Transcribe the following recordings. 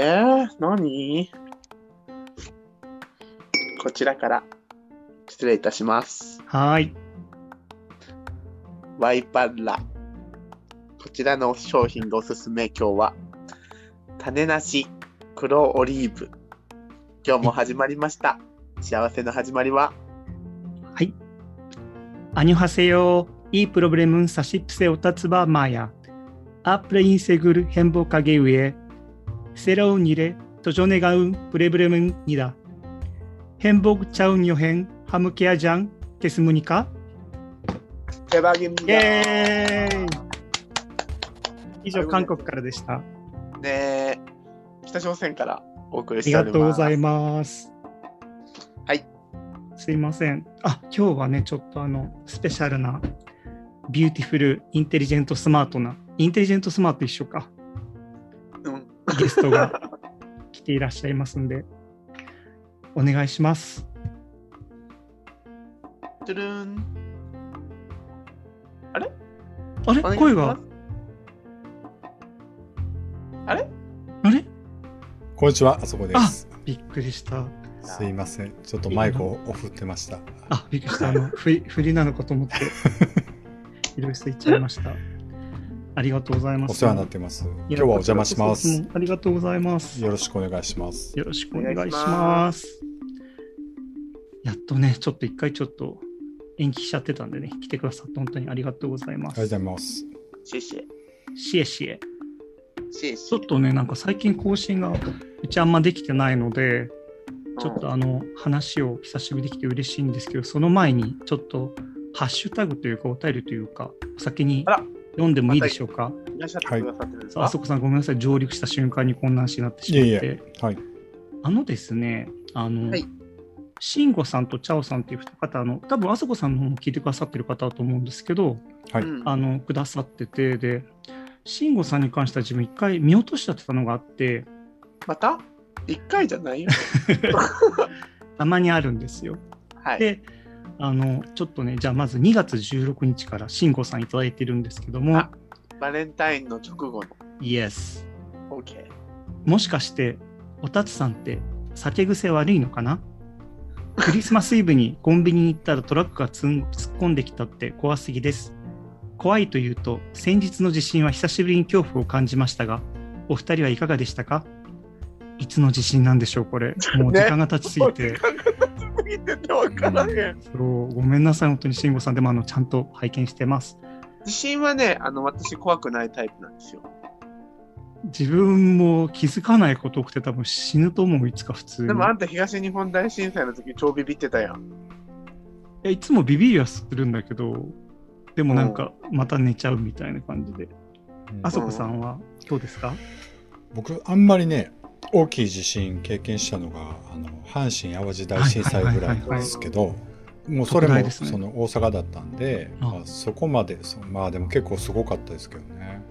えー、何？こちらから失礼いたします。はい。ワイパンラ。こちらの商品のおすすめ今日は、種なし黒オリーブ。今日も始まりました。幸せの始まりは？はい。アニョハセヨーいいプロブレムサシップセオタツバーマーヤ。アップレインセグル変貌影上。 새로운 일에 도전해가는 프로그램입니다. 행복 차운 여행 함께하지 않겠습니까? 手羽ギムイエーイ以上、韓国からでした。あね北朝鮮からお送りしりております。がとうございます。はい。すいません。あ、今日はね、ちょっとあの、スペシャルな、ビューティフル、インテリジェント、スマートな、インテリジェント、スマート一緒か、うん ゲストが来ていらっしゃいますんで、お願いします。トゥルーン。あれ？あれ？声があれ？あれ？こんにちは、あそこです。びっくりした。すいません。ちょっとマイクをオフってました。あ、びっくりした。あの、振り振りなのかと思って、いろいろ言っちゃいました。ありがとうございます。お世話になってます。今日はお邪魔します。ありがとうございます。よろしくお願いします。よろしくお願いしお願いしま。ますやっとね、ちょっと一回ちょっと延期しちゃってたんでね、来てくださって本当にありがとうございます。ありがとうございます。シェシェ。シェシェ。ちょっとね、なんか最近更新がうちあんまできてないので、ちょっとあの話を久しぶりにできて嬉しいんですけど、その前にちょっとハッシュタグというかお便りというか、お先にあら読んでもいいでしょうか？いらっしゃってくださってるんですか、さああそこさんごめんなさい、上陸した瞬間にこんな話になってしまって。いえ。はい。あのですね、あの、はい慎吾さんとチャオさんっていう二方、あの、多分あそこさんの方も聞いてくださってる方だと思うんですけど、はいうんあの、くださってて、で、慎吾さんに関しては自分一回見落としちゃってたのがあって、また？一回じゃないよ。たまにあるんですよ。はい。で、あの、ちょっとね、じゃあまず2月16日から慎吾さんいただいてるんですけどもあ、バレンタインの直後の。イエス。OK。もしかして、おたつさんって酒癖悪いのかな？クリスマスイブにコンビニに行ったらトラックがつん突っ込んできたって怖すぎです。怖いというと、先日の地震は久しぶりに恐怖を感じましたが、お二人はいかがでしたか？いつの地震なんでしょう、これ。もう時間が経ちすぎて。時間が経ちすぎてて分からへん。そうごめんなさい、本当に慎吾さん。でもあのちゃんと拝見してます。地震はね、あの、私怖くないタイプなんですよ。自分も気づかないこと多くて多分死ぬと思う、いつか普通に。でもあんた東日本大震災の時超ビビってたやん。いやいつもビビりはするんだけど、でもなんかまた寝ちゃうみたいな感じで。うんあそこさんはどうですか？僕、あんまりね、大きい地震経験したのが、あの阪神・淡路大震災ぐらいなんですけど、もうそれもその大阪だったんで、あまあ、そこまでそまあでも結構すごかったですけどね。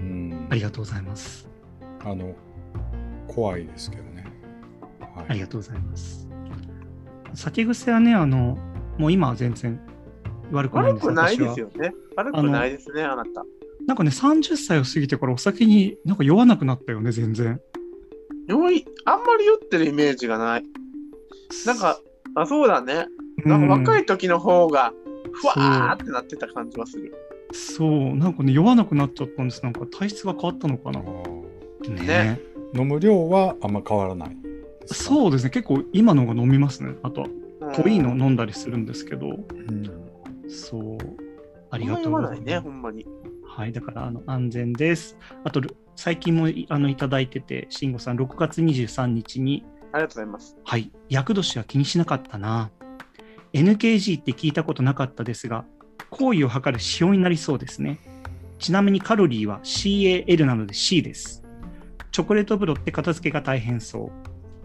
うんありがとうございます。あの怖いですけどね。はいありがとうございます。酒癖はね、あの、もう今は全然悪くないんです悪くないですよね。悪くないですね、あなた。なんかね、30歳を過ぎてからお酒になんか酔わなくなったよね、全然。酔い、あんまり酔ってるイメージがない。なんか、あ、そうだね。なんか若い、い時の方が、ふわーってなってた感じはする。そう、なんかね、酔わなくなっちゃったんです。なんか体質が変わったのかな。ねね飲む量はあんま変わらないそうですね、結構今の方が飲みますね。あとはうん濃いの飲んだりするんですけど、うんそう。あありがとうございます。ね、ほんまに。はい、だからあの安全です。あと、最近もいあのいただいてて、慎吾さん、6月23日に、ありがとうございます。はい、厄年は気にしなかったな。NKG って聞いたことなかったですが、行為を測る指標になりそうですね。ちなみにカロリーは CAL なので C です。チョコレート風呂って片付けが大変そう。ご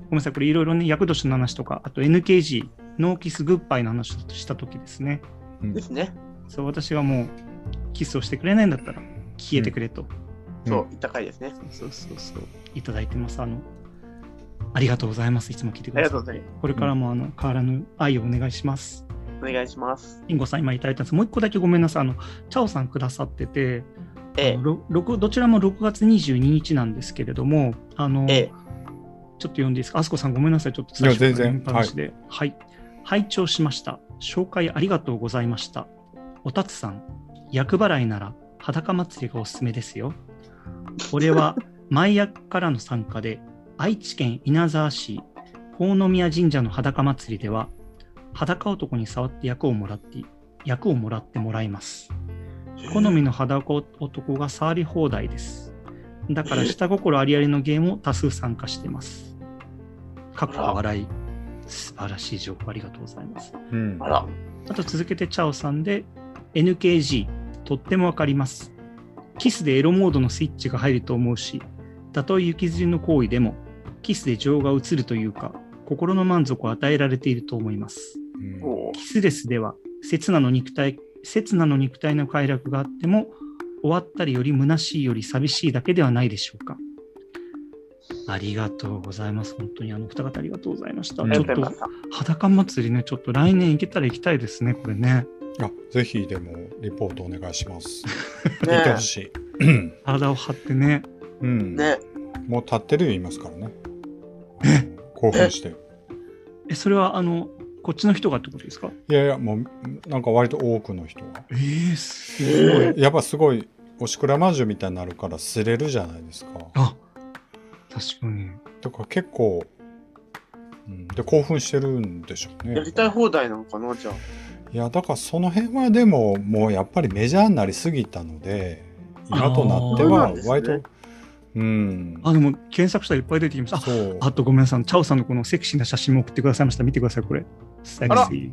めんなさい、これいろいろね、厄年の話とか、あと NKG、ノーキスグッバイの話をしたときですね。うんですね。そう、私がもう、キスをしてくれないんだったら、消えてくれと。そう、言った回ですね。そうそうそうそう、いただいてます。あの、ありがとうございます。いつも聞いてくださって。ありがとうございまこれからもあの変わらぬ愛をお願いします。お願いします。インゴさん、今いただいたんです。もう一個だけごめんなさい。あの、チャオさんくださってて、ええどちらも6月22日なんですけれども、あの、ええちょっと読んでいいですか？あすこさんごめんなさい。ちょっと最初からいや全然読みっぱなしで。はい。拝聴しました。紹介ありがとうございました。おたつさん、厄払いなら裸祭りがおすすめですよ。俺は前役からの参加で、愛知県稲沢市法宮神社の裸祭りでは、裸男に触って役をもらって、役をもらってもらいます。好みの裸男が触り放題です。だから下心ありありのゲームを多数参加してます。かっこ笑い。素晴らしい情報ありがとうございます。うんあら、あと続けてチャオさんで NKG とってもわかります。キスでエロモードのスイッチが入ると思うし、たとえ行きずりの行為でもキスで情が移るというか、心の満足を与えられていると思います。うんキスレスでは、刹那の肉体、刹那の肉体の快楽があっても、終わったりより虚しいより寂しいだけではないでしょうか。ありがとうございます。本当にあの二方ありがとうございました。うんちょっと裸祭りね、ちょっと来年行けたら行きたいですね、これね。あぜひでもリポートお願いします。す行ってほねしい。体を張ってね。うん、ねもう立ってるよ言いますからね。え？興奮して。え、それはあの、こっちの人がってことですか？いやいや、もうなんか割と多くの人が。えー、すごい。やっぱすごい、おしくらまんじゅうみたいになるから擦れるじゃないですか。あ、確かに。だから結構、うん、で興奮してるんでしょうね。やりたい放題なのかな、じゃあ。いや、だからその辺はでも、もうやっぱりメジャーになりすぎたので、今となっては割と、うん、あ、でも検索したらいっぱい出てきました。あとごめんなさい。チャオさんのこのセクシーな写真も送ってくださいました。見てください、これ。セクシー。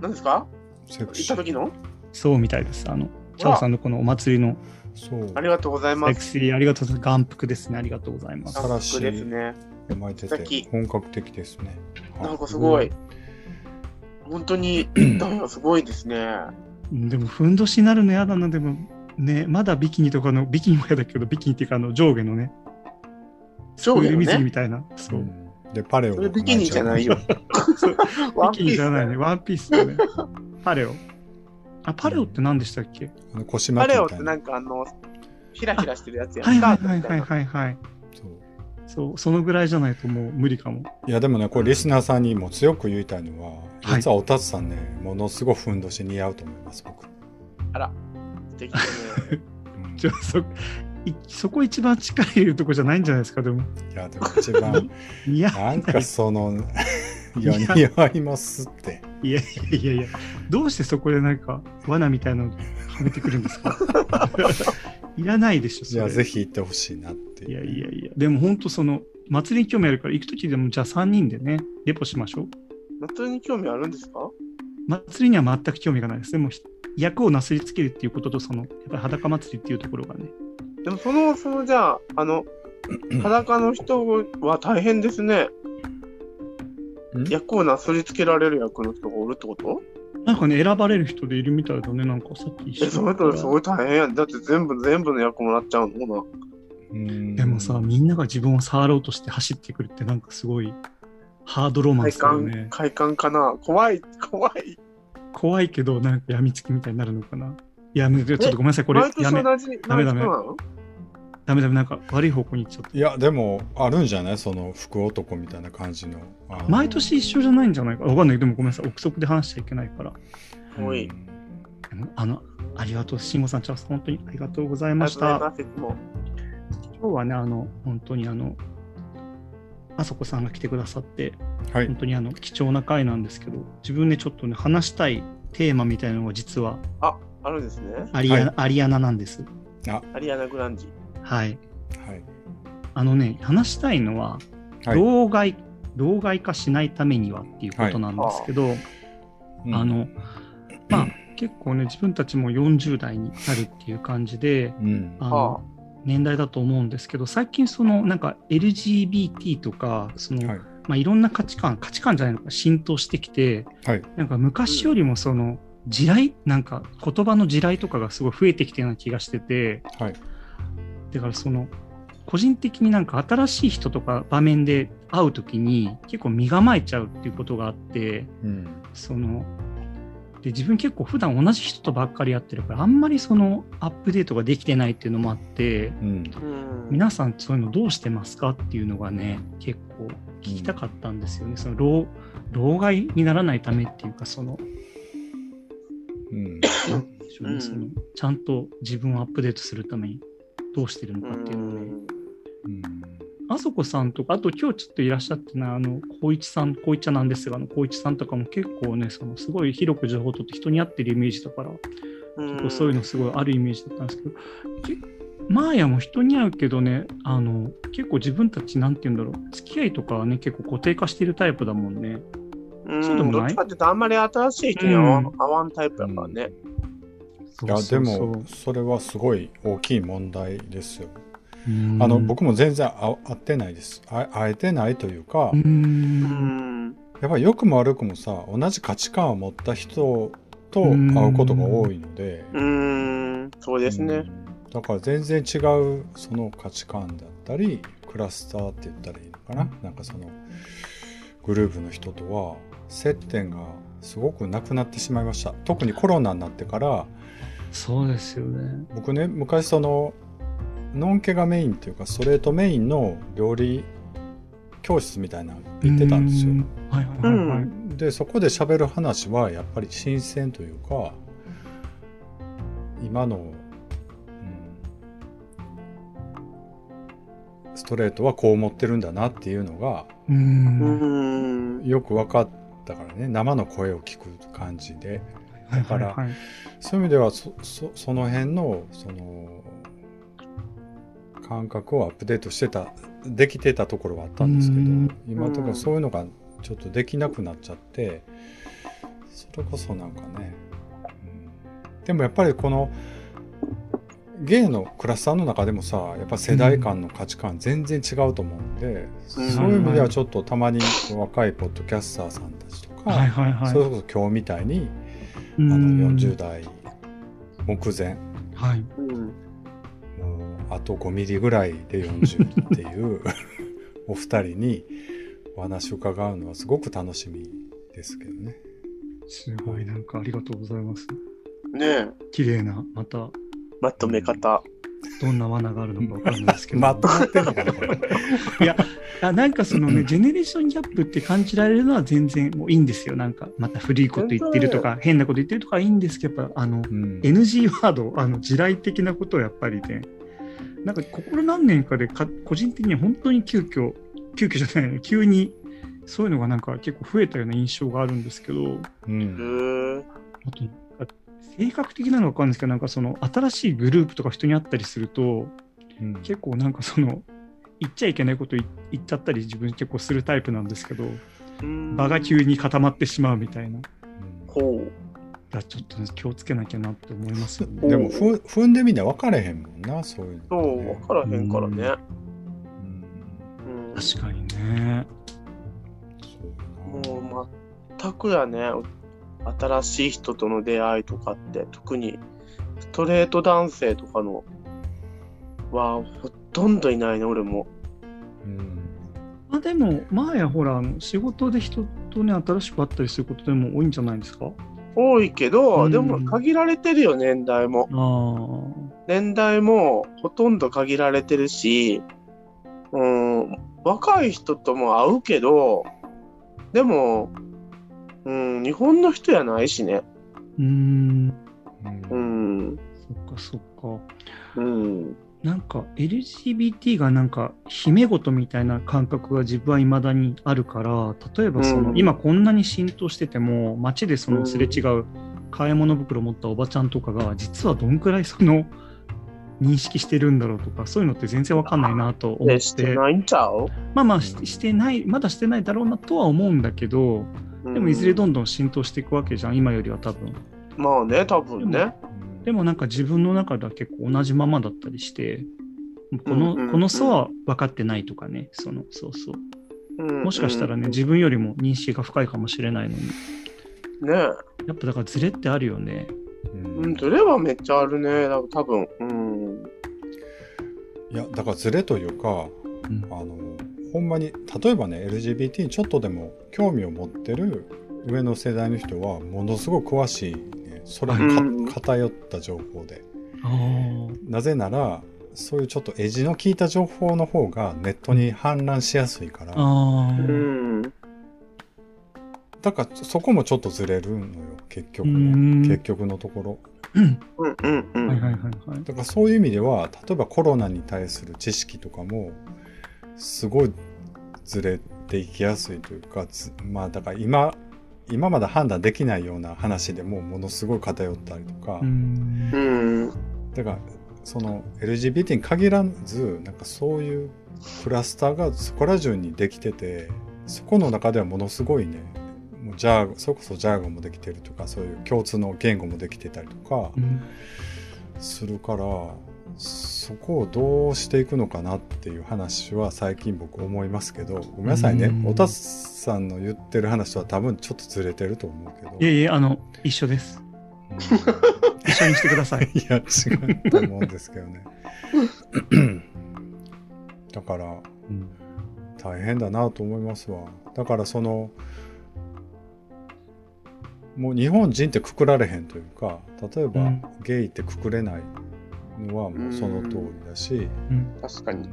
何ですか？行セクシー。った時の？そうみたいです。あの、チャオさんのこのお祭りのそう。ありがとうございセます。クシー、ありがとうございます。眼福ですね。ありがとうございます。素晴らしいですね。巻いて素敵て、本格的ですね。はいなんかすごい。本当に、だよすごいですね。うんでも、ふんどしになるの嫌だな。でも、ね、まだビキニとかの、ビキニも嫌だけど、ビキニっていうか、あの、上下のね、上下のねスクール水着みたいな。そうう。んで、パレオそれビキニじゃないよ。ワンビキニピースじゃないね。ワンピースだね。パレオ。あ、パレオって何でしたっけ？あの腰パレ巻きみたいな。オってなんかあの、ひらひらしてるやつやはいはいはいはいはいはい。そうそう、そのぐらいじゃないともう無理かも。いやでもね、これリスナーさんにも強く言いたいのは、はい実はおたつさんね、ものすごいふんどし似合うと思います、僕。素敵だね。うんちょそいそこ一番力入れるとこじゃないんじゃないですか、でも。いや、でも一番、いや、なんかその、いや、似合いますって。いやいやいやいや、どうしてそこでなんか罠みたいなのはめてくるんですか？いらないでしょ、それじゃあぜひ行ってほしいなっていう。いやいやいや、でも本当その、祭りに興味あるから行くときでもじゃあ3人でね、レポしましょう。夏に興味あるんですか？祭りには全く興味がないです。でも、ひ役をなすりつけるっていうことと、その、やっぱり裸祭りっていうところがね。でもその、そのじゃあ、あの、裸の人は大変ですね。ん？役をなすりつけられる役の人がおるってこと？なんかね、選ばれる人でいるみたいだね、なんかさっき一緒え、その人すごい大変やん。だって全部、全部の役もらっちゃうのほうんでもさ、みんなが自分を触ろうとして走ってくるって、なんかすごいハードロマな。ン快感、スだよね。快感かな。怖い、怖い。怖いけど、なんか病みつきみたいになるのかな。いや、ちょっとごめんなさい、これ毎、年やめ、同じ、ダメダメダメダメ、なんか悪い方向に行っちゃった。いや、でも、あるんじゃない？その福男みたいな感じの。毎年一緒じゃないんじゃないか？わかんない。でもごめんなさい、憶測で話しちゃいけないから。おいうんあの、ありがとう、慎吾さん、チャオさん、本当にありがとうございました。がとうございます。いつも。今日はね、あの、本当にあの、あそこさんが来てくださって、はい本。当にあの貴重な回なんですけど、自分でちょっとね、話したいテーマみたいなのが実はあるんですね。アリア,、はいアリアナなんです。アリアナ・グランジ。はい。はい。あのね、話したいのは、はい老害、老害化しないためにはっていうことなんですけど、うんあの、まあ、結構ね、自分たちも40代になるっていう感じで、うん。あはの年代だと思うんですけど、最近そのなんか LGBT とか、その、はい。まあ、いろんな価値観、価値観じゃないのか浸透してきて、はい。なんか昔よりもその地雷、なんか言葉の地雷とかがすごい増えてきてるような気がしてて、はい。だからその個人的になんか新しい人とか場面で会うときに結構身構えちゃうっていうことがあって、うん。そので自分結構普段同じ人とばっかりやってるからあんまりそのアップデートができてないっていうのもあってうん。うん。皆さんそういうのどうしてますかっていうのがね結構聞きたかったんですよね、その老老害にならないためっていうかそのうん。なんて言うんでしょうね。うんそのちゃんと自分をアップデートするためにどうしてるのかっていうのをね、うん。あそこさんとか、あと今日ちょっといらっしゃってな、あの、光一さん、光一ちゃなんですが、あの、光一さんとかも結構ね、その、すごい広く情報を取って人に合ってるイメージだから、うんそういうのすごいあるイメージだったんですけど、けマーヤも人に合うけどね、あの、結構自分たち、なんて言うんだろう、付き合いとかはね、結構固定化してるタイプだもんね。うん。そうでもない？どっちかっていうとあんまり新しい人にはうん。合わんタイプだからね。いやでもそれはすごい大きい問題ですよ。うん、あの僕も全然あ会ってないです。あ会えてないというか。やっぱり良くも悪くもさ同じ価値観を持った人と会うことが多いので、うん。そうですね。うんだから全然違うその価値観だったりクラスターって言ったらいいのかな、なんかそのグループの人とは接点がすごくなくなってしまいました特にコロナになってからそうですよね。僕ね昔そのノンケがメインっていうかストレートメインの料理教室みたいなの行ってたんですよう。はいはいはいはい。うでそこで喋る話はやっぱり新鮮というか今の、うんストレートはこう思ってるんだなっていうのが。よく分かったからね生の声を聞く感じでだからはいはいはいそういう意味ではそそその辺のその感覚をアップデートしてたできてたところはあったんですけどうん。今とかそういうのがちょっとできなくなっちゃってそれこそなんかね、うん。でもやっぱりこのゲイのクラスターの中でもさやっぱ世代間の価値観全然違うと思うんで、うん。そういう意味ではちょっとたまに若いポッドキャスターさんたちとか、はいはいはい。それこそ今日みたいにああの40代目前はい。うん。もうあと5ミリぐらいで40っていう お二人にお話を伺うのはすごく楽しみですけどね。すごいなんかありがとうございます。ねえ。綺麗な、また、まとめ方。どんな罠があるのかわかんないですけど。まとまってんのかなこれ。いや、あなんかそのね、ジェネレーションギャップって感じられるのは全然もういいんですよ。なんか、また古いこと言ってるとか、変なこと言ってるとかいいんですけど、やっぱ、あの、うん NG ワード、あの、地雷的なことをやっぱりね、なんか、ここ何年かでか、個人的には本当に急遽、急遽じゃないね、急に、そういうのがなんか結構増えたような印象があるんですけど、うへんえ。あと、性格的なのか分かんないですけど、なんかその新しいグループとか人に会ったりすると、うん結構なんかその、言っちゃいけないこと言言っちゃったり自分結構するタイプなんですけど、うん場が急に固まってしまうみたいな。ほらちょっとね気をつけなきゃなって思いますよね。でもふ踏んでみな分かれへんもんなそういうう。その、う、分からへんからね。うんうん確かにね。もう全くやね。新しい人との出会いとかって、特にストレート男性とかのはほとんどいないね、俺も。うんまあでも、前やほら、仕事で人とね、新しく会ったりすることでも多いんじゃないですか？多いけど、うんでも限られてるよ、年代も。あ年代もほとんど限られてるし、うん、若い人とも会うけど、でも、うん、日本の人やないしね。あ。うーん。ううんん、そっかそっか。うん、なんか LGBT がなんか姫事みたいな感覚が自分は未だにあるから例えばその、うん今こんなに浸透してても街でそうんのすれ違う買い物袋持ったおばちゃんとかが実はどんくらいその認識してるんだろうとかそういうのって全然わかんないなと思っでしててないんちゃう？まあまあししてないまだしてないだろうなとは思うんだけどでもいずれどんどん浸透していくわけじゃん今よりは多分。うんまあね、多分ね。でもなんか自分の中では結構同じままだったりして、この,、うんうんうん。この差は分かってないとかね、そのそうそう。うんもしかしたらね、うん自分よりも認識が深いかもしれないのに、ね。やっぱだからズレってあるよね。うん。うん、それはめっちゃあるね、だ多分。うん。いやだからズレというかうん。あのほんまに例えばね LGBT にちょっとでも興味を持ってる上の世代の人はものすごく詳しい、ね、それにかうん。偏った情報で。なぜならそういうちょっとエッジの効いた情報の方がネットに氾濫しやすいから。だからそこもちょっとずれるのよ結局うん。ね結局のところ。だからそういう意味では例えばコロナに対する知識とかもすごいずれていきやすいというかずまあだから今今まで判断できないような話でもものすごい偏ったりとか、うんうん。だからその LGBT に限らずなんかそういうクラスターがそこら中にできててそこの中ではものすごいねもうジャーそれこそジャーゴもできてるとかそういう共通の言語もできてたりとかうんするからそこをどうしていくのかなっていう話は最近僕思いますけどごめんなさいねうんおたつさんの言ってる話とは多分ちょっとずれてると思うけど。いやいや、あの、一緒です。うん一緒にしてください。いや、違うと思うんですけどね。だから、大変だなと思いますわ。だから、その、もう日本人ってくくられへんというか、例えば、うんゲイってくくれないのはもうその通りだし、うん確かに。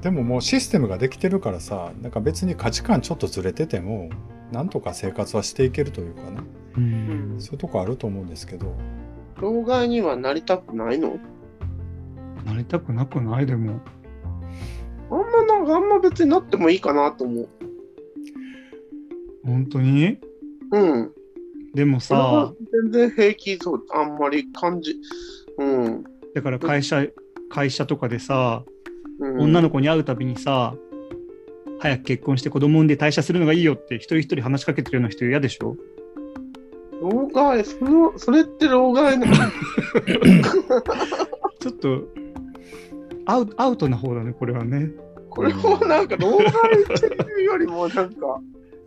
でももうシステムができてるからさ、なんか別に価値観ちょっとずれてても、なんとか生活はしていけるというかね、うんそういうとこあると思うんですけど、老害にはなりたくないの？なりたくなくない？でも。あんまなんかあんま別になってもいいかなと思う。本当に？うん。でもさ、全然平気そう。あんまり感じ。うん。だから会社、会社とかでさ、うん、女の子に会うたびにさ、早く結婚して子供産んで退社するのがいいよって一人一人話しかけてるような人嫌でしょ？老害、そのそれって老害なの？ちょっとアウアウトな方だね、これはね。これもなんか老害っていうよりもなんか、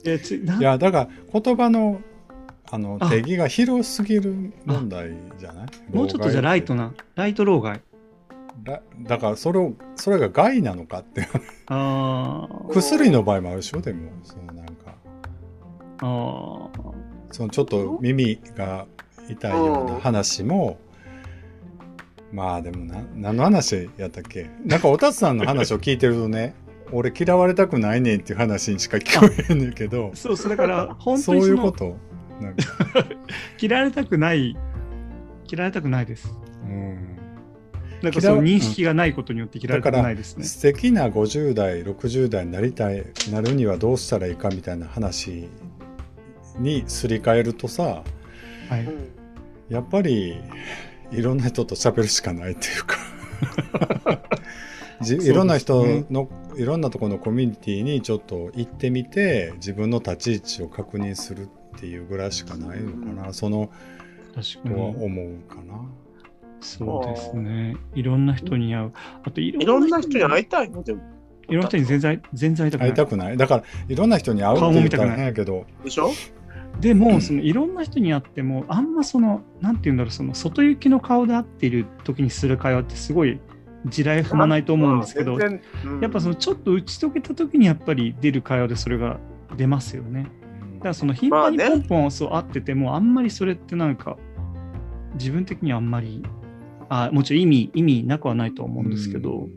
えつないやだから言葉のあのあ。定義が広すぎる問題じゃない？もうちょっとじゃあライトな。な、ライト老害。だからそれをそれが害なのかってあー。薬の場合もあるでしょ？でもそのなんか。あー。そのちょっと耳が痛いような話も。まあでもな何の話やったっけ？なんかおたつさんの話を聞いてるとね 俺嫌われたくないねんっていう話にしか聞こえへんねんけど。そうそう、だから本そう当にそのいうこと？なんか 嫌われたくない、嫌われたくないです。うんなんかその認識がないことによって嫌われたくないですね。素敵な50代60代になりたいなるにはどうしたらいいかみたいな話にすり替えるとさはい。うんやっぱりいろんな人と喋るしかないっていうか じいろんな人の、いろんなところのコミュニティにちょっと行ってみて自分の立ち位置を確認するっていうぐらいしかないのかな、その確かとはに。思うかな。そうですね。いろんな人に会う。あといいろんな人に会いいたいの？でも。いろんな人に全然全然会いたくない。会いたくないだからいろんな人に会うって言ったら変やけどでしょ？でも、そのいろんな人に会っても、あんまその、なんて言うんだろう、その外行きの顔で会っている時にする会話ってすごい地雷踏まないと思うんですけど、やっぱそのちょっと打ち解けた時にやっぱり出る会話でそれが出ますよね。だからその頻繁にポンポンそう会ってても、あんまりそれってなんか、自分的にはあんまり、あもちろん意味、意味なくはないと思うんですけど、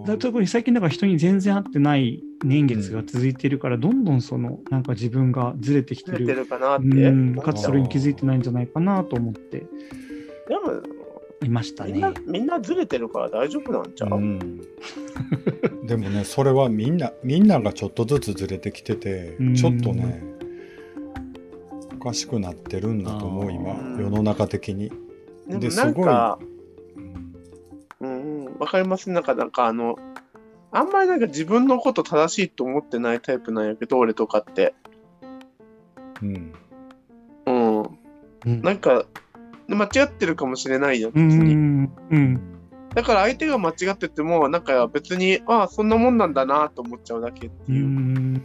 だから特に最近だから人に全然会ってない年月が続いているから、どんどんそのなんか自分がずれてきてるかなって。うん、かつそれに気づいてないんじゃないかなと思って。でも、いましたねみんな。みんなずれてるから大丈夫なんちゃう、うん、でもねそれはみんなみんながちょっとずつずれてきててうんちょっとねおかしくなってるんだと思う今世の中的に。でもなんですごいか、うんうん、わかります？なんか、なんかあの、あんまりなんか自分のこと正しいと思ってないタイプなんやけど、俺とかって。うんうん。うんなんか、間違ってるかもしれないよ、う別に。ん、うん、だから相手が間違ってても、なんか別に、ああ、そんなもんなんだなと思っちゃうだけってういう。ん、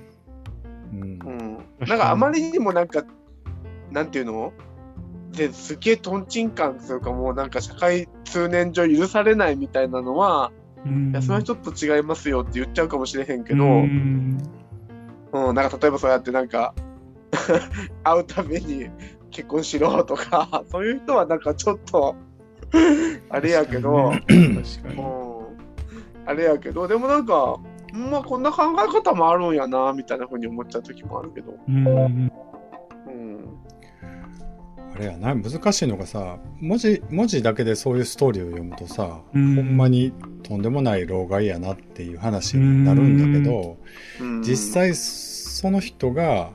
うん。うん。なんかあまりにもなんか、なんていうの？ですげえとんちんカンというかもうなんか社会通念上許されないみたいなのは、うん。いやそれはちょっと違いますよって言っちゃうかもしれへんけうど、ん。うん、なんか例えばそうやってなんか 会うために結婚しろとか そういう人はなんかちょっと あれやけど、確かにうん、あれやけどでもなんかまあこんな考え方もあるんやなみたいなふうに思っちゃう時もあるけど、うん。うん、あれやな難しいのがさ文字文字だけでそういうストーリーを読むとさ、うん。ほんまにとんでもない老害やなっていう話になるんだけど、うん、実際その人が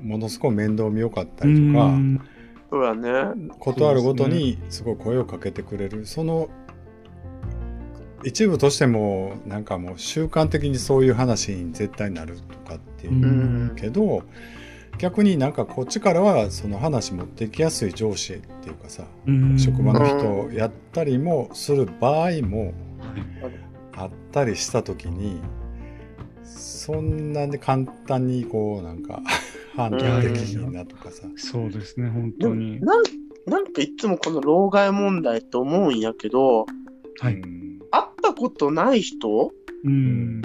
ものすごい面倒見よかったりとか、うんそうやね。ことあるごとにすごい声をかけてくれる。その一部としてもなんかもう習慣的にそういう話に絶対なるとかっていうう、ん。けど逆になんかこっちからはその話持っていきやすい上司っていうかさ、うん。職場の人やったりもする場合もあったりした時にそんなに簡単にこうなんか判断できひんなとかさ。そうですね、本でも当に。なんなんかいつもこの老害問題って思うんやけどはい。うん会ったことない人うん。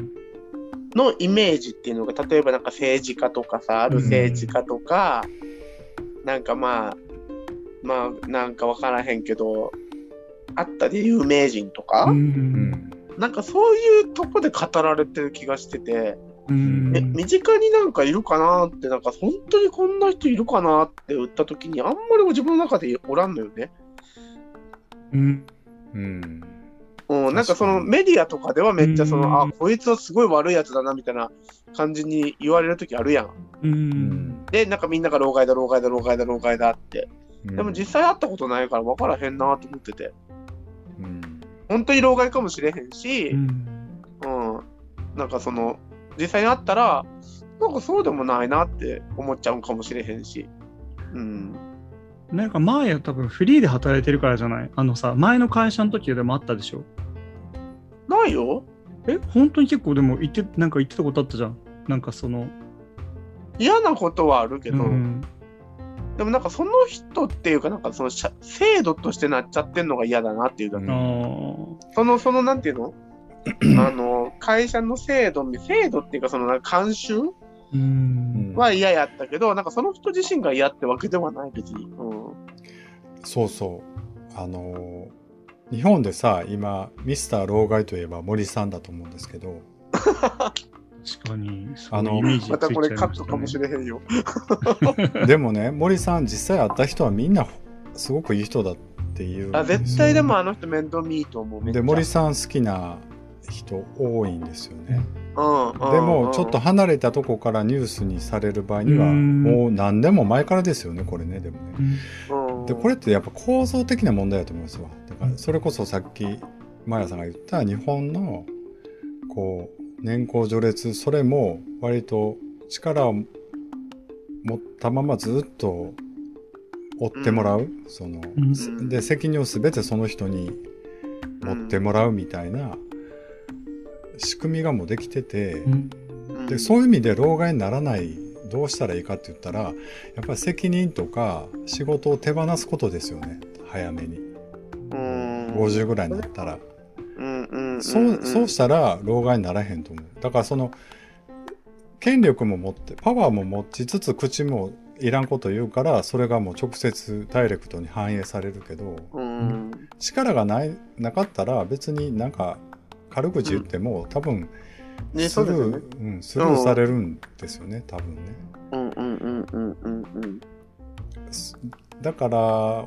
のイメージっていうのが例えばなんか政治家とかさある政治家とか、なんかまあまあなんか分からへんけどあったで有名人とか、う。うんんなんかそういうとこで語られてる気がしてて、うんえ身近になんかいるかなってなんか本当にこんな人いるかなって言った時にあんまり自分の中でおらんのよね。うん。うんうん、なんかそのメディアとかではめっちゃその、うんあこいつはすごい悪いやつだなみたいな感じに言われる時あるやん。う。うんんでなんかみんなが老害だ老害だ老害だ老害だって。でも実際会ったことないから分からへんなと思ってて。うん本当に老害かもしれへんし、うん。うん、なんかその実際に会ったらなんかそうでもないなって思っちゃうかもしれへんし。うん。なんか前は多分フリーで働いてるからじゃない？あのさ、前の会社の時でもあったでしょ？ないよえ、本当に結構でも言って、なんか言ってたことあったじゃん？なんかその、嫌なことはあるけど、うん。でもなんかその人っていうかなんかその社制度としてなっちゃってんのが嫌だなっていうだけ。その、その、なんていうの？あの、会社の制度に、制度っていうか、その、なんか慣習うん。は嫌やったけど、なんかその人自身が嫌ってわけではない、別に。うん。そうそうあのー日本でさ今ミスター老害といえば森さんだと思うんですけど確かに、そうあのイメージついちゃいまたこれカットかもしれへんよ。でもね森さん実際会った人はみんなすごくいい人だっていうあ、絶対でもあの人面倒見いいと思う。で森さん好きな人多いんですよね。でもちょっと離れたとこからニュースにされる場合にはうん。もう何年も前からですよねこれねでもね。でこれってやっぱ構造的な問題だと思いますわ。だからそれこそさっきマヤさんが言った日本のこう年功序列それも割と力を持ったままずっと追ってもらう、そのうん。で責任を全てその人に持ってもらうみたいな仕組みがもうできてて、うん。うんでそういう意味で老害にならないどうしたらいいかって言ったらやっぱり責任とか仕事を手放すことですよね。早めに。うん。50ぐらいになったら、うんうんうん。そうそうしたら老害にならへんと思う。だからその権力も持ってパワーも持ちつつ口もいらんこと言うからそれがもう直接ダイレクトに反映されるけどうん。力がないなかったら別になんか軽口言っても、多分ねスルそうね。ー、うん、スルーされるんですよね多分ね。うんうんうんうんうんうん。だから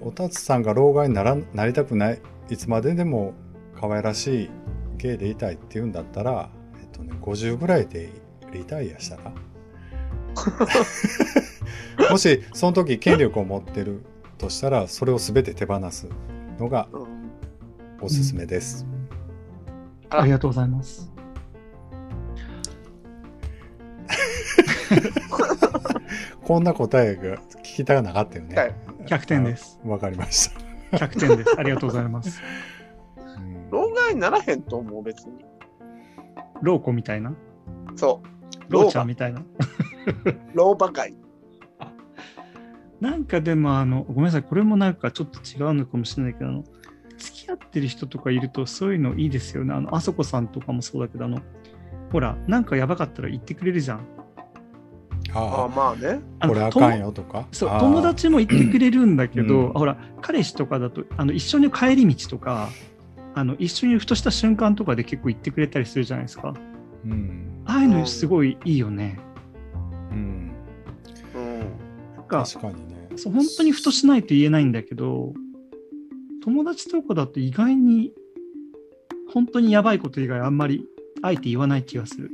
おたつさんが老害にならなりたくないいつまででも可愛らしい芸でいたいっていうんだったら、えっとね、50ぐらいでリタイアしたら もしその時権力を持ってるとしたらそれを全て手放すのがうん。おすすめです。ありがとうございます。こんな答えが聞きたくなかったよね。はい100点です。あ。わかりました。100点です。ありがとうございます。うん老害にならへんと思う、別に。ローコみたいな？そう。老婆、ちゃんみたいな？老婆会。なんかでもあの、ごめんなさい、これもなんかちょっと違うのかもしれないけど、あの付き合ってる人とかいると、そういうのいいですよね。あの、あそこさんとかもそうだけど、あの、ほら、なんかやばかったら言ってくれるじゃん。ああ、あまあね。あ、あのこれあかんよとか。そう友達も言ってくれるんだけど、うんほら彼氏とかだとあの一緒に帰り道とかあの一緒にふとした瞬間とかで結構言ってくれたりするじゃないですかうん。ああいうのすごいいいよね、うん。うん。なんか確かにね。そう本当にふとしないと言えないんだけど友達とかだと意外に本当にやばいこと以外あんまりあえて言わない気がする。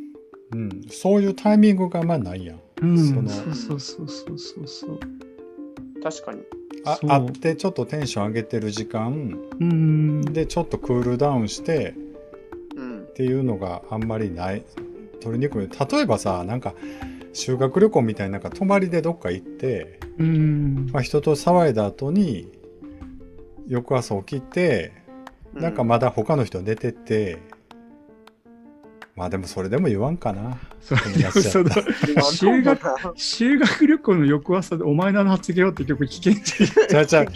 うん。そういうタイミングがあんまないやん。うん。そのそうそうそうそうそう。そう確かに。あそう。会ってちょっとテンション上げてる時間。うん。でちょっとクールダウンしてうん。っ。ていうのがあんまりない。取りにくい。例えばさなんか修学旅行みたいななんか泊まりでどっか行って、うん。まあ、人と騒いだ後に翌朝起きてうなんかまだ他の人寝てて、まあでもそれでも言わんかな。そう友達そうだ。った今修学修学旅行の翌朝でお前の発言はって結構危険じじゃあじゃ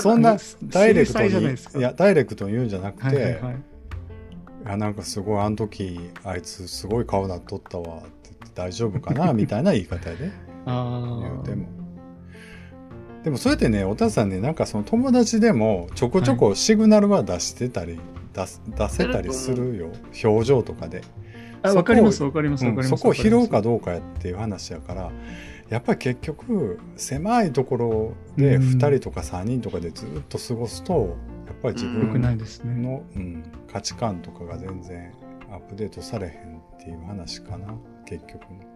そんなダイレクトにないですか。いやダイレクトに言うんじゃなくて、はいはいはい。いやなんかすごいあの時あいつすごい顔なっとったわって言って大丈夫かなみたいな言い方やで ああ言うてもでもそれってねおたさんねなんかその友達でもちょこちょこシグナルは出してたり、出す出せたりするよ。表情とかで、そこをあわかりますわかりますうんわかります。そこを拾うかわどうかやっていう話やからやっぱり結局狭いところでうん。2人とか3人とかでずっと過ごすとやっぱり自分。の、うん、価値観とかが全然アップデートされへんっていう話かな結局。ね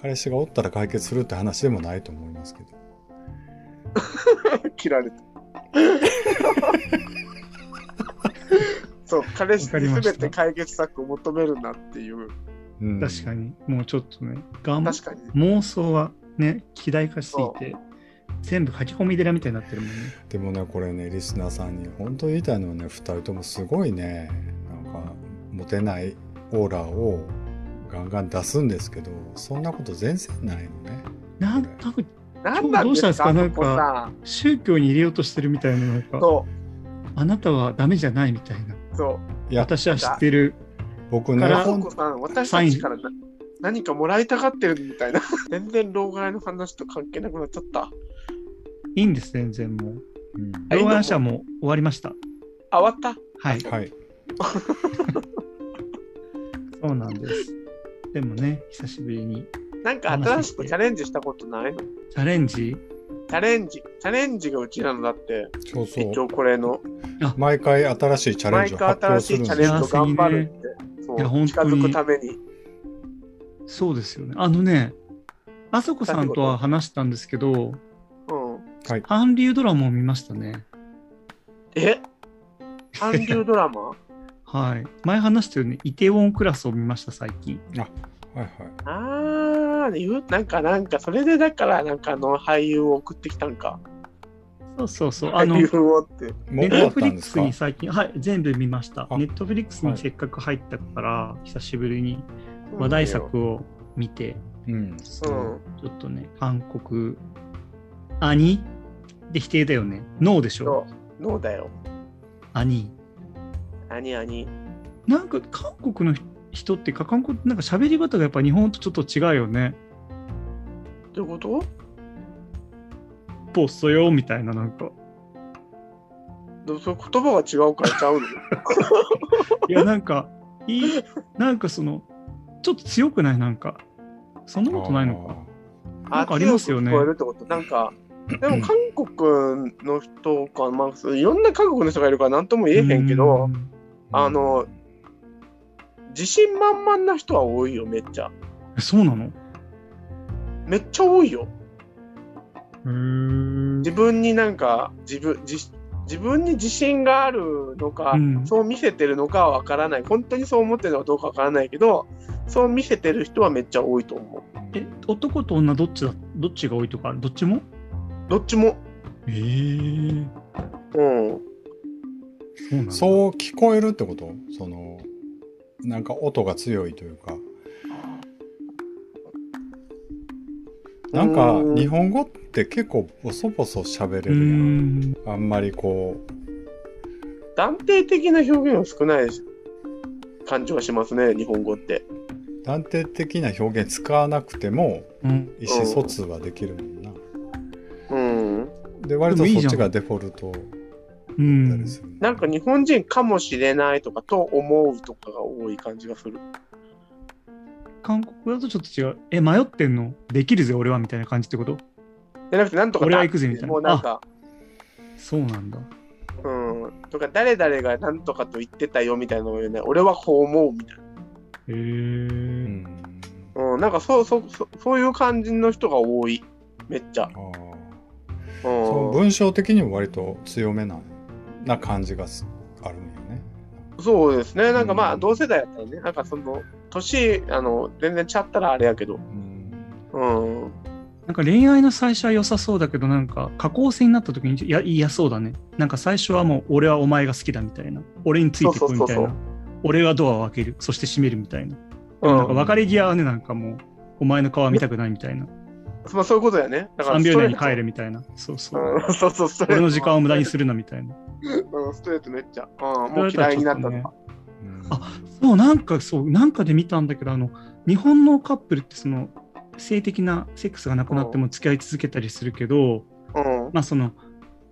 彼氏がおったら解決するって話でもないと思いますけど 切られた。そう、彼氏に全て解決策を求めるなっていう。うん確かに、もうちょっとね、がん確かに。妄想はね、肥大化しすぎて、全部書き込み寺みたいになってるもんね。でもねこれねリスナーさんに本当言いたいのはね2人ともすごいねなんかモテないオーラをガンガン出すんですけどそんなこと全然ないのねなんこれ多分何なんですか、どうしたんですか？そこさ。宗教に入れようとしてるみたいな、なんか、そあなたはダメじゃないみたいな。う、そう。いや私は知ってる。僕ねからあそほんこさん、私たちからな何かもらいたがってるみたいな。全然老害の話と関係なくなっちゃった。いいんです、全然もう。うんあ動画話はもう終わりました。あ、終わっはい、はい そうなんです。でもね、久しぶりにた。なんか新しくチャレンジしたことないの？チチャレンジ？ャレンジ。チャレンジがうちなのだって、そうそう一応これの。毎回新しいチャレン毎ジを回新し発表するんですよいチャレンジを頑張るって。そいやう近づくために。そうですよね。あのね、あそこさんとは話したんですけど、うん。はい韓流ドラマを見ましたね。え？韓流ドラマ？はい。前話したよね、イテウォンクラスを見ました、最近。はいはいあー、言うなんか、なんか、それでだから、なんかあの俳優を送ってきたんか。そうそうそう。あの、ネットフリックスに最近、はい、全部見ました。あネットフリックスにせっかく入ったから、久しぶりに話題作を見て、うんそうちょっとね、韓国、兄で否定だよね。ノーでしょ？そう。ノーだよ。兄。何何なんか韓国の人っていうか、韓国なんか喋り方がやっぱ日本とちょっと違うよね。どういうこと？ポッソよみたいな、なんか。どうそう言葉が違うからちゃうの？いや、なんか、いい、なんかその、ちょっと強くない？なんか。そんなことないのか。なんかありますよね。か、でも韓国の人か、まあ、いろんな韓国の人がいるから何とも言えへんけど、うん。あの、自信満々な人は多いよ、めっちゃ。えそうなの？へめっちゃ多いよ。ー自分になんか、自分、自自分に自信があるのか、うんそう見せてるのかはわからない。本当にそう思ってるのかどうかわからないけど、そう見せてる人はめっちゃ多いと思う。え、男と女どっちだ、どっちが多いとかどっちも？どっちも。えー、うん。そうなんだ。そう聞こえるってこと？そのなんか音が強いというかなんかうん日本語って結構ボソボソ喋れうるやんん。あんまりこう断定的な表現は少ない感じはしますね、日本語って。断定的な表現使わなくてもうん。意思疎通はできるもんな。うん。で割とそっちがデフォルトうだったん。なんか日本人かもしれないとか、と思うとかが多い感じがする。韓国だとちょっと違う。え、迷ってんの？できるぜ、俺はみたいな感じってこと？じゃなくて、なんとかだ俺は行くぜみたいなもうなんか、そうなんだ。うん。とか、誰々がなんとかと言ってたよみたいなのを言うね。俺はこう思うみたいな。へえうー。ん。うん。なんかそうそうそう、そういう感じの人が多い。めっちゃ。あん。その文章的にも割と強めなな感じがすあるんよね。そうですね。なんかまあ、うん同世代やったらね、なんかその、年、あの、全然ちゃったらあれやけど。うんうん。なんか恋愛の最初は良さそうだけど、なんか下校生になった時にいや嫌そうだね。なんか最初はもう俺はお前が好きだみたいな。俺についてこいみたいな。俺はドアを開ける。そして閉めるみたいな。うんなんか別れ際はね、なんかもう、お前の顔は見たくないみたいな。まあそういうことやね。だから3秒以内に帰れみたいな。そうトそう。うん、そうそう。俺の時間を無駄にするなみたいな。うん、ストレートめっちゃ。うん、もう嫌いになったとか。うんあそう、なんかそう、なんかで見たんだけど、あの、日本のカップルってその、性的なセックスがなくなっても付き合い続けたりするけど、うん。まあその、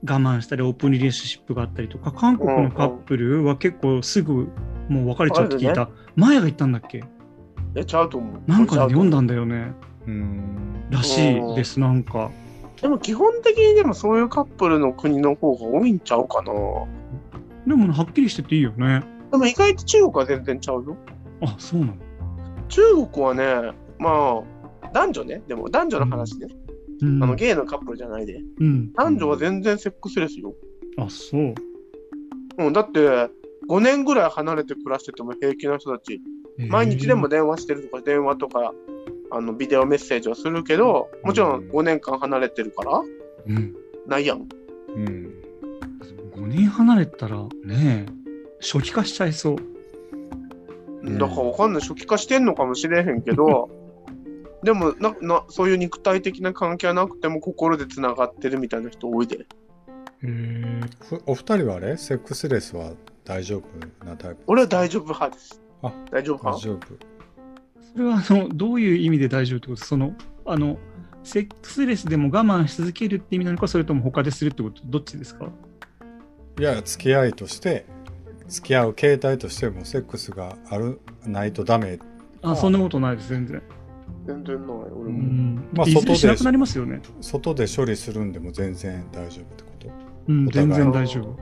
我慢したりオープンリレーションシップがあったりとか、韓国のカップルは結構すぐもう別れちゃうって聞いた。前が言ったんだっけ？え、ちゃうと思う。なんかで読んだんだよね。うんらしいです、なんか。でも基本的にでもそういうカップルの国の方が多いんちゃうかな。でもはっきりしてていいよね。でも意外と中国は全然ちゃうよ。あ、そうなの？中国はね、まあ、男女ね、でも男女の話ね。うん。あのゲイのカップルじゃないで。うん。男女は全然セックスレスよ。あ、そう。うん、だって、5年ぐらい離れて暮らしてても平気な人たち、毎日でも電話してるとか、電話とか、あのビデオメッセージをするけど、もちろん5年間離れてるから、うん。ないやん。うん5年離れたらね、初期化しちゃいそう。うんだからわかんない、初期化してんのかもしれへんけど、でもなな、そういう肉体的な関係はなくても心でつながってるみたいな人多いで。へえ。ふお二人はあれ？セックスレスは大丈夫なタイプ？俺は大丈夫派です。あ大丈夫派？大丈夫それはあのどういう意味で大丈夫ってこと？そのあのセックスレスでも我慢し続けるって意味なのかそれとも他でするってこと？どっちですか？いや付き合いとして付き合う形態としてもセックスがあるないとダメあそんなことないです全然。全然ない、俺うも。ん。まあ外でしなくなりますよね。外で処理するんでも全然大丈夫ってことうんお互い全然大丈夫。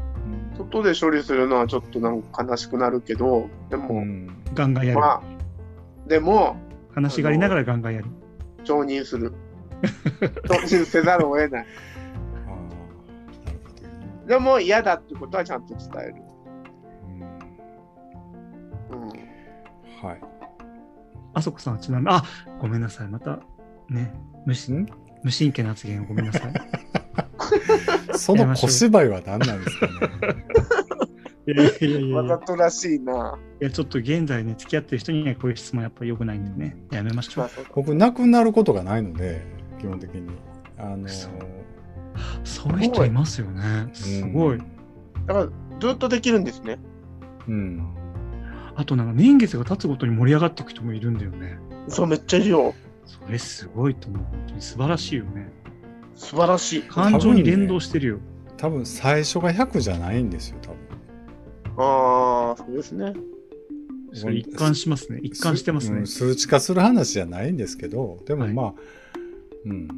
外で処理するのはちょっとなんか悲しくなるけど、でも、うんガンガンやる。まあ、でも、話がありながらガンガンやる。承認する。承認せざるを得ない。でも嫌だってことはちゃんと伝える。うんうん。はいあそこさんはちなみに、あごめんなさい。またね、無しん無神経な発言をごめんなさい。その小芝居は何なんですかねわざとらしいな。いやちょっと現在ね、付き合ってる人にはこういう質問やっぱり良くないんでね、やめましょう。僕亡くなることがないので基本的にあのそうそういう人いますよね。すごい。だから、ずっとできるんですね。うんあとなんか年月が経つごとに盛り上がっていく人もいるんだよね。そう、めっちゃいるよ。それすごいと思う。本当に素晴らしいよね。素晴らしい。感情に連動してるよ。多分最初が100じゃないんですよ多分ああ、そうですね。一貫しますね。一貫してますねうん。数値化する話じゃないんですけどでもはいまあ、うん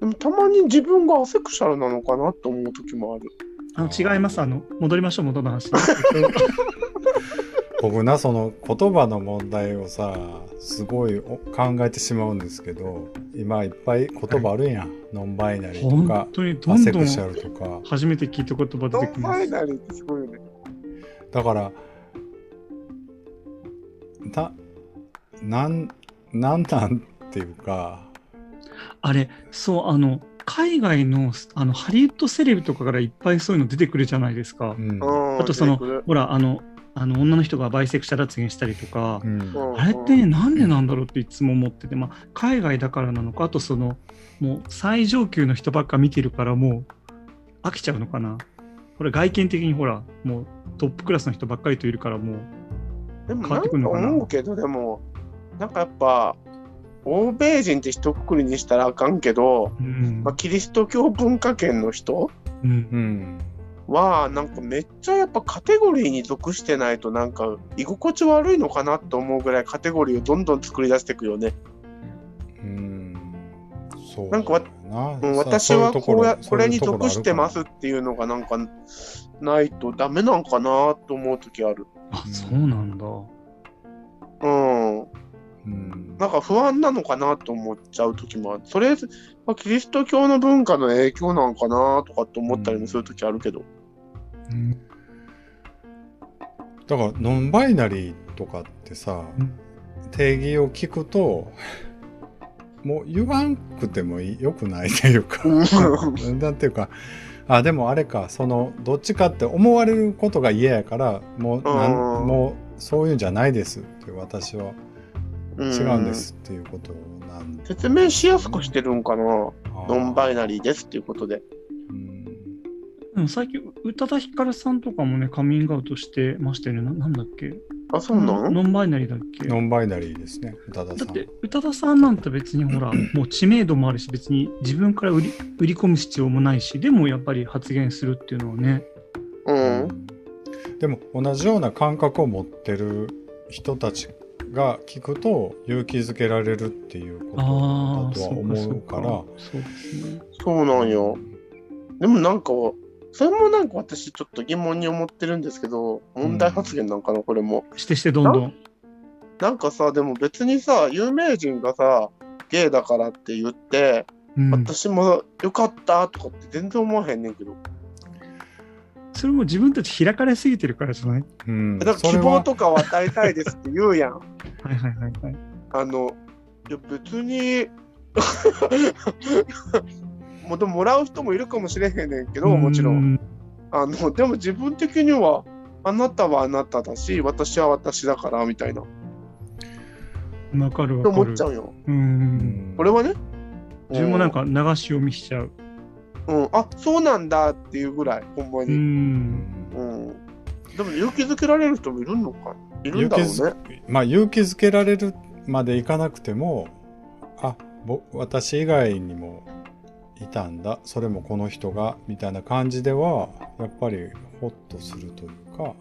でもたまに自分がアセクシャルなのかなと思う時もある。あの違います。あの、戻りましょう、元の話。僕なその言葉の問題をさすごいお考えてしまうんですけど今いっぱい言葉あるやん、ノンバイナリーとか本当にどアんどんセクシャルとか初めて聞いた言葉ノ出てきます。ンファイナリーってすごいよね。だからたなんなんなんっていうかあれ、そう、あの、海外のあのハリウッドセレブとかからいっぱいそういうの出てくるじゃないですか。うんうんあとそのほら、あの、あの女の人がバイセクシャル発言したりとか、うんうんあれってね、なんでなんだろうっていつも思ってて、まあ、海外だからなのか、あとその、もう最上級の人ばっか見てるから、もう飽きちゃうのかな。ほら、外見的にほら、もうトップクラスの人ばっかりといるから、もう、変わってでもなんか思うけど、でも、なんかやっぱ、欧米人って一括りにしたらあかんけど、うんまあ、キリスト教文化圏の人うんうん。は、なんかめっちゃやっぱカテゴリーに属してないと、なんか居心地悪いのかなと思うぐらいカテゴリーをどんどん作り出していくよね。うん。そう。なんかわなうん、私はこうやこれに属してますっていうのがなんかないとダメなんかなと思う時ある。あ、そうなんだ。うん。うん。なんか不安なのかなと思っちゃう時もある。それ、まあ、キリスト教の文化の影響なんかなとかって思ったりもする時あるけど。うんだから、ノンバイナリーとかってさ、うん定義を聞くと、もう言わんくてもよくないというか、なんていうか、あ、でもあれか、その、どっちかって思われることが嫌やから、もう、なんうんもう、そういうんじゃないですって、私はうん違うんで。すっていうことなんで。説明しやすくしてるんかな。ノノンバイナリーですっていうことで。うん最近、宇多田ヒカルさんとかもね、カミングアウトしてましたよね。ななんだっけ？あ、そうなん？ノンバイナリーだっけ？ノンバイナリーですね、宇多田さん。だって、宇多田さんなんて別にほら、もう知名度もあるし、別に自分から売り売り込む必要もないし、でもやっぱり発言するっていうのはね、うん。でも同じような感覚を持ってる人たちが聞くと勇気づけられるっていうことだああ、とは思うからそうですね。そうなんよ。でもなんか、それもなんか私ちょっと疑問に思ってるんですけど、問題発言なんかな、これも。してしてどんどん。なんかさ、でも別にさ、有名人がさ、ゲイだからって言って、うん、私もよかったとかって全然思わへんねんけど。それも自分たち開かれすぎてるからじゃない？うん、だから希望とかを与えたいですって言うやん。はいはいはいはい。あの、いや別にもでももらう人もいるかもしれへんねんけど、もちろん。ん。あの、でも自分的には、あなたはあなただし、私は私だから、みたいな。っわかるてわかる。思っちゃうよ。う。うんん俺はね。自分もなんか流し読みしちゃう。うん、うん、あそうなんだっていうぐらい、ほんまうに。ん。うん。でも勇気づけられる人もいるのかいるん勇気だろうね。づまあ勇気づけられるまでいかなくてもあぼ私以外にもいたんだ。それもこの人がみたいな感じではやっぱりホッとするというか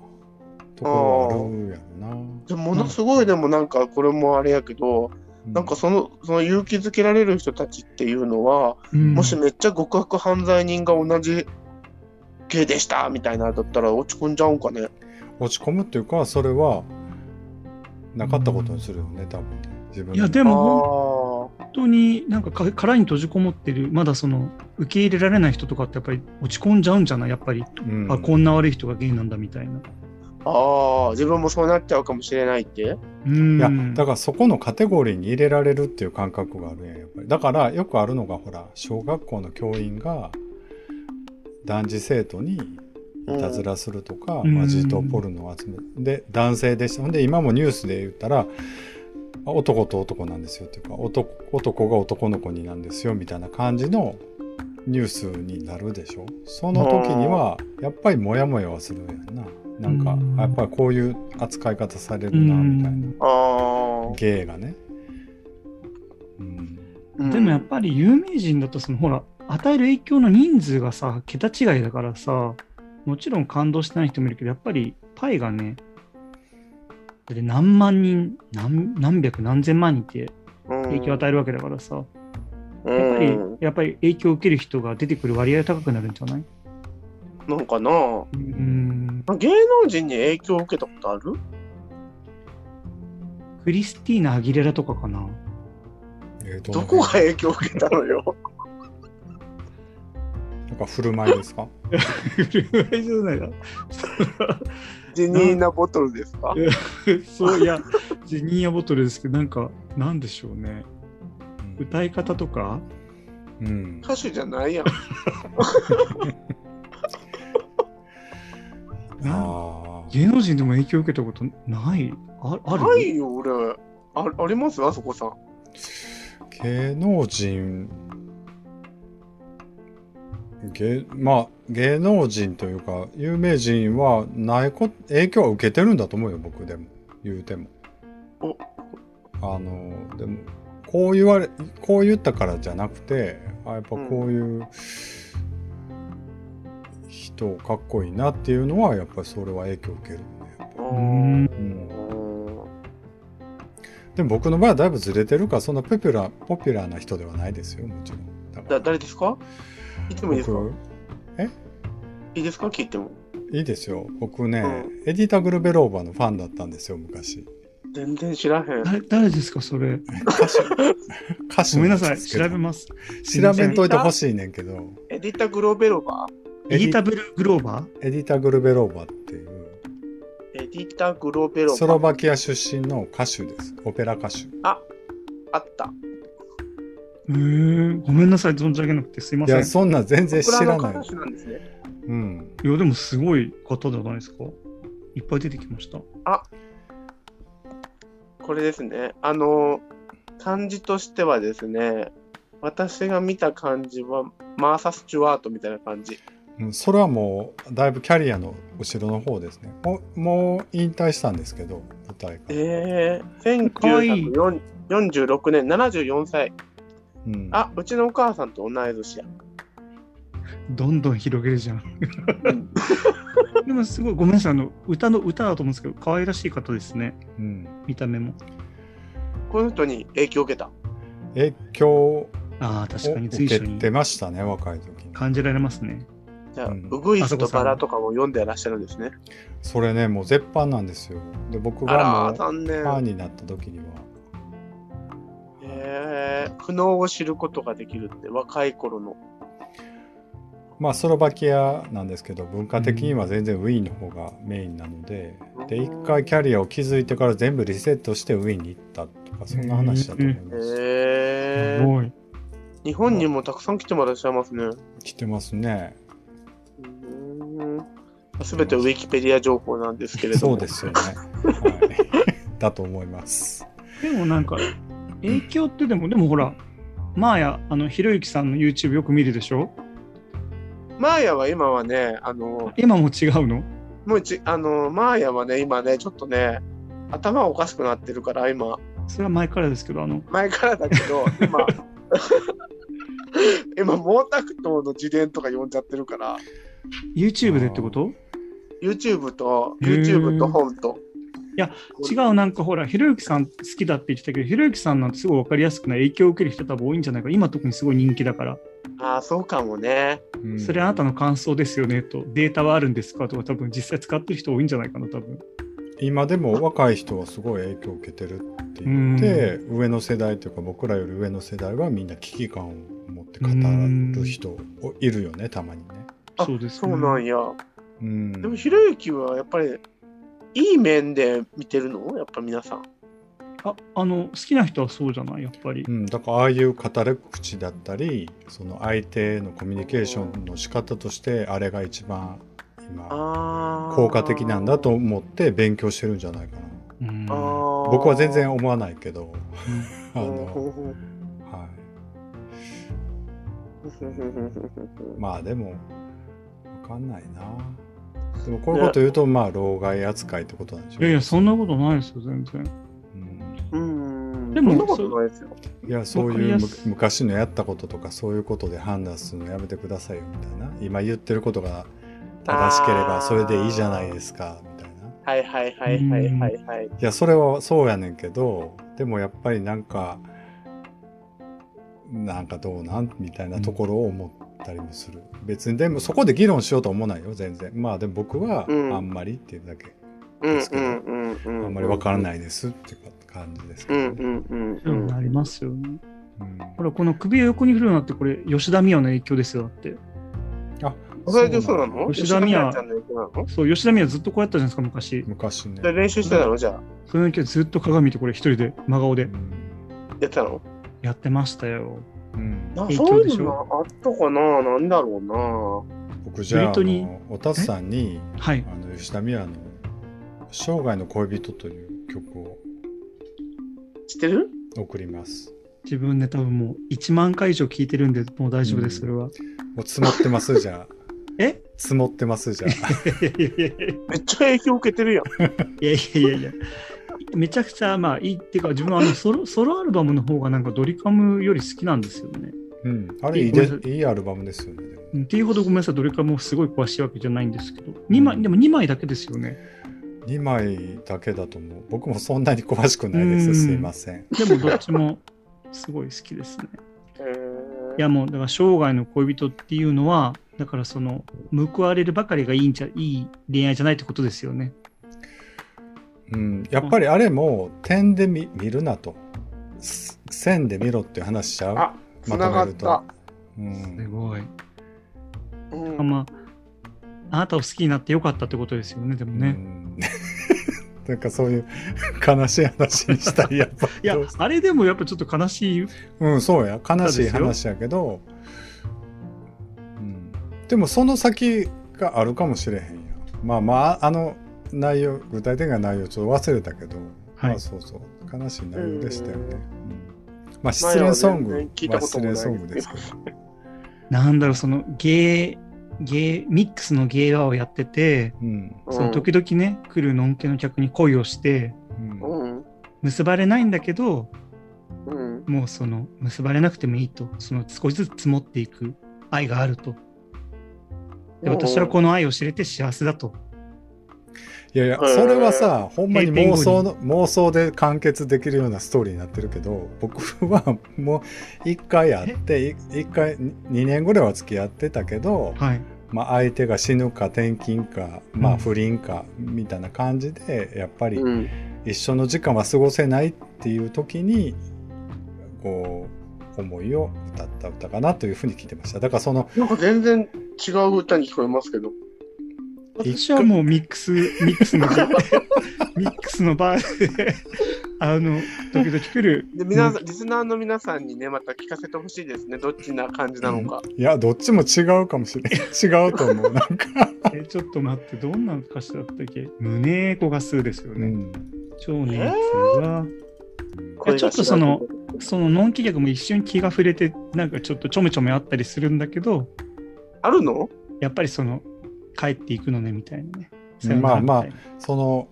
ところはあるやろな。でもものすごいでもなんかこれもあれやけど、うなんかそのその勇気づけられる人たちっていうのは、うん。もしめっちゃ極悪犯罪人が同じ系でしたみたいなのだったら落ち込んじゃうんかね？落ち込むっていうかそれはなかったことにするよね多分ね。自分いや、であも当になんかか殻に閉じこもってる、まだその受け入れられない人とかってやっぱり落ち込んじゃうんじゃない？やっぱり、うんあ、こんな悪い人がゲイなんだみたいな。ああ、自分もそうなっちゃうかもしれないって？うん。いやだからそこのカテゴリーに入れられるっていう感覚があるやんやっぱりだからよくあるのがほら小学校の教員が男児生徒にいたずらするとか、うんまあ、児童ポルノを集めで男性でしたほんで今もニュースで言ったらあ男と男なんですよっていうか男男が男の子になんですよみたいな感じのニュースになるでしょ？その時にはやっぱりモヤモヤはするやんななんかうんやっぱりこういう扱い方されるなみたいな。芸がね。うん。うんでもやっぱり有名人だとそのほら与える影響の人数がさ桁違いだからさもちろん感動してない人もいるけどやっぱりパイがねだって何万人何何百何千万人って影響を与えるわけだからさ、うん。やっぱりうん。やっぱり影響を受ける人が出てくる割合が高くなるんじゃない？なんかな、うん。まあ芸能人に影響を受けたことある？クリスティーナ・アギレラとかかな？えーとどこが影響を受けたのよ？なんか振る舞いですか？振る舞いじゃないなジニーナボトルですか？そういやジニーアボトルですけどなんかなんでしょうね歌い方とか？うん。歌手じゃないやん。ああ。芸能人でも影響を受けたことない？あある？ないよ、俺。ああります？あそこさん。芸能人芸まあ芸能人というか有名人はないこ影響は受けてるんだと思うよ僕でも。言うても。お。あのでもこう言われこう言ったからじゃなくてあやっぱこういう人かっこいいなっていうのはやっぱりそれは影響を受けるね、ううん。でも僕の場合はだいぶずれてるからそんなポピュラーポピュラーな人ではないですよもちろん。だ誰ですか？言ってもいいですか？僕？いいですか？聞いても。いいですよ。僕ね、うエディタ・グルベローバーのファンだったんですよ昔。全然知らへん。誰誰ですか、それ。歌手歌手。ごめんなさい、調べます。調べんといてほしいねんけど。エディタ・グローベロバエディタブルグローバー？エディタ・グルベローバーっていう。ーエディタ・グローベロスバー。ロバキア出身の歌手です。オペラ歌手。あった。へーごめんなさい、存じ上げなくてすいません。いやそんな全然知僕ららないの歌手なんですね。うんいや、でもすごい方じゃないですか。いっぱい出てきました。これですね。あの、漢字としてはですね、私が見た漢字はマーサ・スチュワートみたいな感じ。うんそれはもうだいぶキャリアの後ろの方ですねもうもう引退したんですけど舞台から、えー、かわいい1946年、74歳。うん、あ、うちのお母さんと同い年や。どんどん広げるじゃん。でもすごい、ごめんなさい、あの歌の歌だと思うんですけど、可愛らしい方ですね、うん、見た目も。この人に影響を受けた？影響をああ、確かに受随所にけてましたね若い時に感じられますね。じゃあ、うんウグイスとバラとかも読んでらっしゃるんですね。それねもう絶版なんですよで僕がフ。ァンになった時にはえー、苦悩を知ることができるって、若い頃の。まあスロバキアなんですけど文化的には全然ウィーンの方がメインなので、で一回キャリアを築いてから全部リセットしてウィーンに行ったとかそんな話だと思います、えー、すごい。日本にもたくさん来てもらっしゃいますね。来てますね。すべてウィキペディア情報なんですけれども。そうですよね、はい、だと思います。でもなんか、影響ってでも、でもほら、マーヤ、あの、ひろゆきさんの YouTube よく見るでしょ？マーヤは今はね、あの、今も違うの？もうち、あの、マーヤはね、今ね、ちょっとね、頭おかしくなってるから、今、それは前からですけど、あの、前からだけど、今、今、毛沢東の自伝とか読んじゃってるから、YouTube でってこと？YouTube と、YouTube と本と。違う、なんかほら、ひろゆきさん好きだって言ってたけど、ひろゆきさんなんてすごい分かりやすくない影響を受ける人多分多いんじゃないか。今特にすごい人気だから。ああ、そうかもね。うんそれあなたの感想ですよねと、データはあるんですかとか、多分実際使ってる人多いんじゃないかな、多分。今でも若い人はすごい影響を受けてるって言って、上の世代というか僕らより上の世代はみんな危機感を持って語る人いるよねたまにね。あそうです、そうなんや。うん、でも、ひろゆきはやっぱり、いい面で見てるの？やっぱ皆さん。あ、あの、好きな人はそうじゃない、やっぱり。う。ん、だからああいう語り口だったりその相手のコミュニケーションの仕方としてあれが一番今。効果的なんだと思って勉強してるんじゃないかな。僕は全然思わないけど。あの、はい、まあでもわかんないな。でもこういうこと言うとまあ老害扱いってことなんでしょいやいや、そんなことないですよ、全然。うんうん。でもそんなことないですよ。いやそういう昔のやったこととかそういうことで判断するのやめてくださいよみたいな今言ってることが正しければそれでいいじゃないですかみたいなはいはいはいはいはいはい。いやそれはそうやねんけどでもやっぱりなんかなんかどうなん？みたいなところを思ったりもする、別にでもそこで議論しようとは思わないよ。全然。まあでも僕はうん。あんまりっていうだけ、うん。ですけど。あんまりわからい。ないですっていう感じですけうどね、んうんうん。そううん。なりますよね。うん。ほら、この首を横に振るのって、これ、吉田美和の影響ですよ、だって。あそれでそうなの？吉田美和ちゃんの影響なの？そう、吉田美和ずっとこうやったじゃないですか、昔。昔ね。で練習してたの？じゃあ。その影響でずっと鏡見て、これ一人で、真顔で。うん。やってたの？やってましたよ。うんな影そういう響でしょのあったかな？なんだろうな僕じゃあおたつさんにはい。あの吉田美和の「生涯の恋人」という曲を知ってる？送ります。自分ね、多分もう1万回以上聞いてるんで、もう大丈夫です、それは。もう積もってますじゃあ。え？積もってますじゃあ。めっちゃ影響受けてるやん。やいやいやいや。めちゃくちゃまあいいっていうか自分はあの ソロソロアルバムの方がなんかドリカムより好きなんですよね。うん。あれいいでいいアルバムですよね。っていうほどごめんなさいドリカムをすごい詳しいわけじゃないんですけど2枚でも2枚だけですよね。2枚だけだと思う。僕もそんなに詳しくないでうんす。すいません。でもどっちもすごい好きですね。えーいやもうだから生涯の恋人っていうのはだからその報われるばかりがいいんじゃいい恋愛じゃないってことですよね。うん。やっぱりあれも点で見見るなと。す線で見ろっていう話しちゃう？あ、つながった。うんすごい。うんあまああなたを好きになってよかったってことですよねでもね。うん なんかそういう 悲しい話にしたいやっぱ いやあれでもやっぱちょっと悲しいうんそうや悲しい話やけど、うん、でもその先があるかもしれへんやまあまああの内容具体的な内容ちょっと忘れたけど、はい。まあそうそう。悲しい内容でしたよね、うん。うん。まあ失恋ソング前は全然聞いたはこともない失恋ソングですけど。なんだろうそのゲーゲーミックスのゲーバーをやっててうん。その時々ね来るのんけの客に恋をしてうんうん。結ばれないんだけどうん。もうその結ばれなくてもいいとその少しずつ積もっていく愛があると。で私はこの愛を知れて幸せだといやいや、それはさ、ほんまに妄想の、妄想で完結できるようなストーリーになってるけど、僕はもう一回会って、い一回、2年ぐらいは付き合ってたけど、はいまあ相手が死ぬか転勤か、まうんあ不倫か、みたいな感じで、やっぱりうん。一緒の時間は過ごせないっていう時に、こう、思いを歌った歌かなというふうに聞いてました。だからその、なんか全然違う歌に聞こえますけど。私はもうミックスミックスの ミックスのバーであの時々来るで、皆さん、リスナーの皆さんにね、また聞かせてほしいですね。どっちな感じなのか。いや、どっちも違うかもしれない。違うと思う。なんか、えちょっと待ってどんな歌詞だったっけ？胸子が数ですよね、うん。超年通がこれがちょっとそのそのノンキ客も一瞬気が触れてなんかちょっとちょめちょめあったりするんだけどあるの？やっぱりその帰っていくのねみたいなねうんまあまあその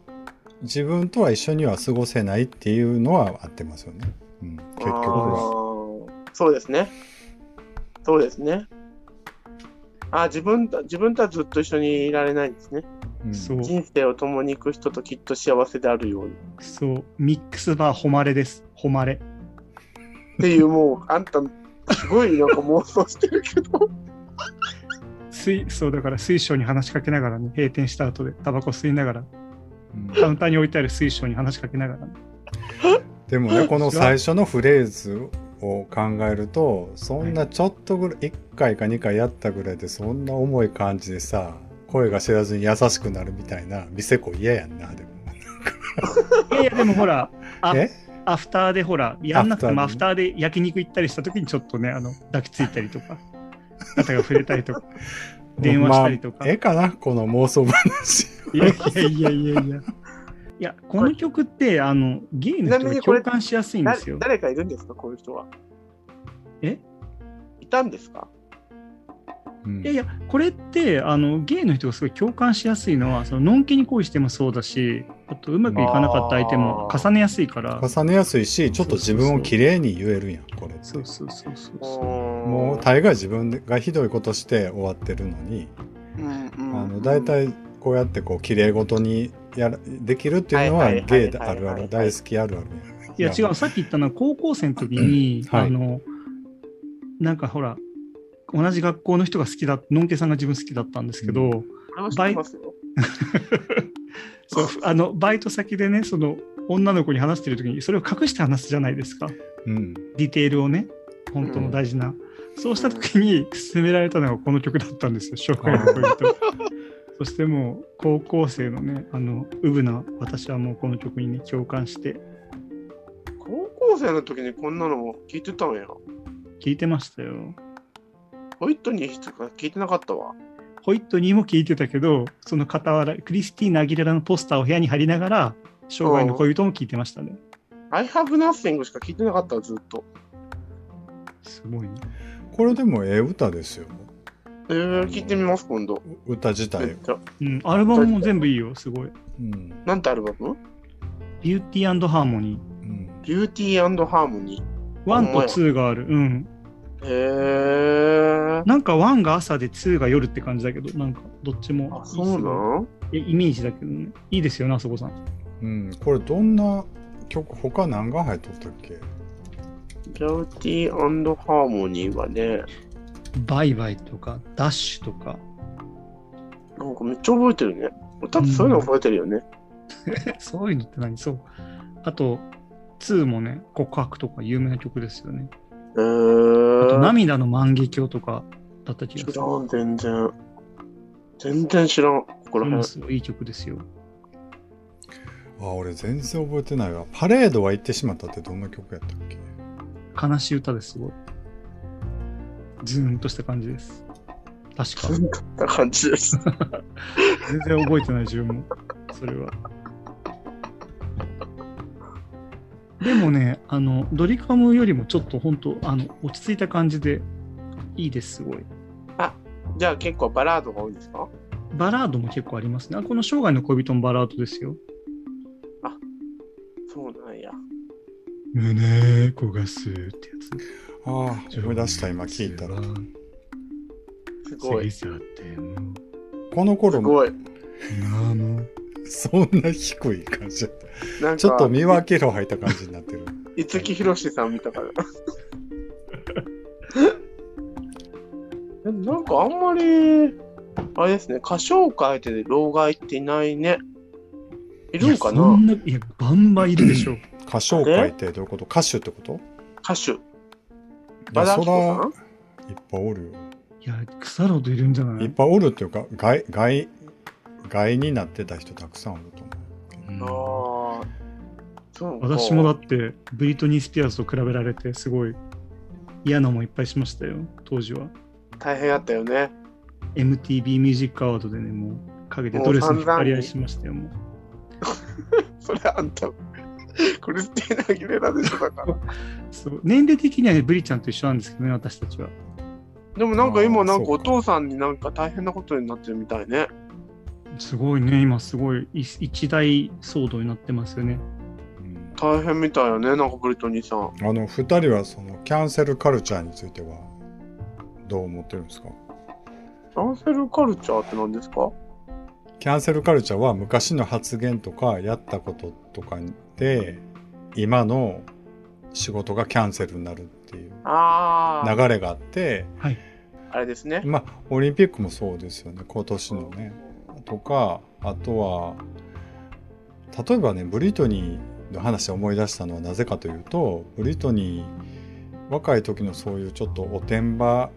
自分とは一緒には過ごせないっていうのは合ってますよね。うん、結局あは。ーそうですね。そうですね。あ自分と自分とはずっと一緒にいられないんですね。うん人生を共に行く人ときっと幸せであるように。そうミックスバー誉れです誉れっていう、もう、あんた、すごいなんか妄想してるけど。水そうだから水晶に話しかけながらね閉店した後でタバコ吸いながらうん。カウンターに置いてある水晶に話しかけながら、ね、でもねこの最初のフレーズを考えるとそんなちょっとぐらい1回か2回やったぐらいでそんな重い感じでさ声が知らずに優しくなるみたいな店子嫌やんなでも。いやいやでもほらあえ？アフターでほらやんなくてもアアフタフターで焼肉行ったりした時にちょっとねあの抱きついたりとか肩が触れたりとか電話したりとか、まあ、ええかなこの妄想話。いやいやいやいやいや。いや、この曲って、あの、ゲイの人が共感しやすいんですよ。誰誰かいるんですか、こういう人は？え？いたんですか？うんいやいや、これって、あの、ゲイの人がすごい共感しやすいのは、その、のんけに恋してもそうだし、あと、うまくいかなかった相手も重ねやすいから。重ねやすいしちょっと自分をきれいに言えるやんこれ。ってそうそうそうそうそう。ももう大概自分がひどいことして終わってるのに、うんうん、あの大体こうやってこう綺麗事にやらできるっていうのははいはいはいゲイであるある大好きあるあるいや、違う、さっき言ったのは、高校生の時に、はい。あの、なんかほら、同じ学校の人が好きだ、のんけさんが自分好きだったんですけど、うこれは知ってますよ。そうあのバイト先でねその女の子に話してる時にそれを隠して話すじゃないですか。うん。ディテールをね本当の大事な、そうした時に勧められたのがこの曲だったんですよ紹介の恋人 そしてもう高校生のねあのウブな私はもうこの曲にね共感して。高校生の時にこんなの聞いてたんや。聞いてましたよ。ホイットニーとか聞いてなかったわ。ホイットニーも聞いてたけどその傍らクリスティーナ・アギレラのポスターを部屋に貼りながら生涯の恋人も聞いてましたね I have nothing しか聞いてなかったわずっと。すごいね。これでもええ歌ですよ。えー、聞いてみます、今度。歌自体。うん、アルバムも全部いいよ、すごい。うん。なんてアルバム？ビューティーハーモニうん。ビューティーハーモニー。1と2がある。うん。ー。へー。なんか1が朝で2が夜って感じだけど、なんかどっちもいいあ、そうなんえイメージだけどね。いいですよね、あそこさん。うん。これどんな曲、他何が入っとったっけ？ビューティーハーモニーはね、バイバイとか、ダッシュとか。なんかめっちゃ覚えてるね。歌ってそういうの覚えてるよね。そういうのって何？そう。あと、2もね、告白とか有名な曲ですよね。へあと、ー。涙の万華鏡とかだった気がする。知らん、全然。全然知らん。ここら辺。すごいいい曲ですよ。あ、俺全然覚えてないわ。パレードは行ってしまったってどんな曲やったっけ？悲しい歌ですごい。ズーンとした感じです。確か。そんな感じです。全然覚えてない自分も。それは。でもね、あの、ドリカムよりもちょっと本当、あの、落ち着いた感じでいいです、すごい。じゃあ結構バラードが多いですか？バラードも結構ありますね。あこの生涯の恋人もバラードですよ。そうなんや。胸焦がすってやああ、つ。思い出した、今聞いたら。すごい。去っても、この頃もすごい。今も。そんな低い感じやった。なんか、ちょっと見分けろ入った感じになってる。五木ひろしさん見たから。なんかあんまり、あれですね、歌唱会で老害っていないね。いるんかいやそなんないや、バンバンいるでしょう。歌唱会ってどういうこと？歌手ってこと？歌手。い和田アキ子やそらさんいっぱいおるよ。いや、腐るほどいるんじゃない？いっぱいおるっていうか、外、外、外になってた人たくさんおると思う。ああ。そうか私もだって、ブリトニー・スピアーズと比べられて、すごい嫌なもんいっぱいしましたよ、当時は。大変やったよね。MTV ミュージックアワードでね、もう、陰でドレスに引っ張り合いしましたよ、もう。それあんた、クリスティーナ・アギレラでしょ、だから。そう年齢的にはね、ブリちゃんと一緒なんですけどね、私たちは。でもなんか今、なんかお父さんになんか大変なことになってるみたいね。すごいね、今すごいい一大騒動になってますよね。うん大変みたいよね、なんかブリトニーさん。あの、二人はそのキャンセルカルチャーについてはどう思ってるんですか？キャンセルカルチャーって何ですか？キャンセルカルチャーは昔の発言とかやったこととかで今の仕事がキャンセルになるっていうああ、流れがあってはい。あれですね。まあオリンピックもそうですよね今年のねとかあとは例えばねブリトニーの話を思い出したのはなぜかというとブリトニー若い時のそういうちょっとおてんば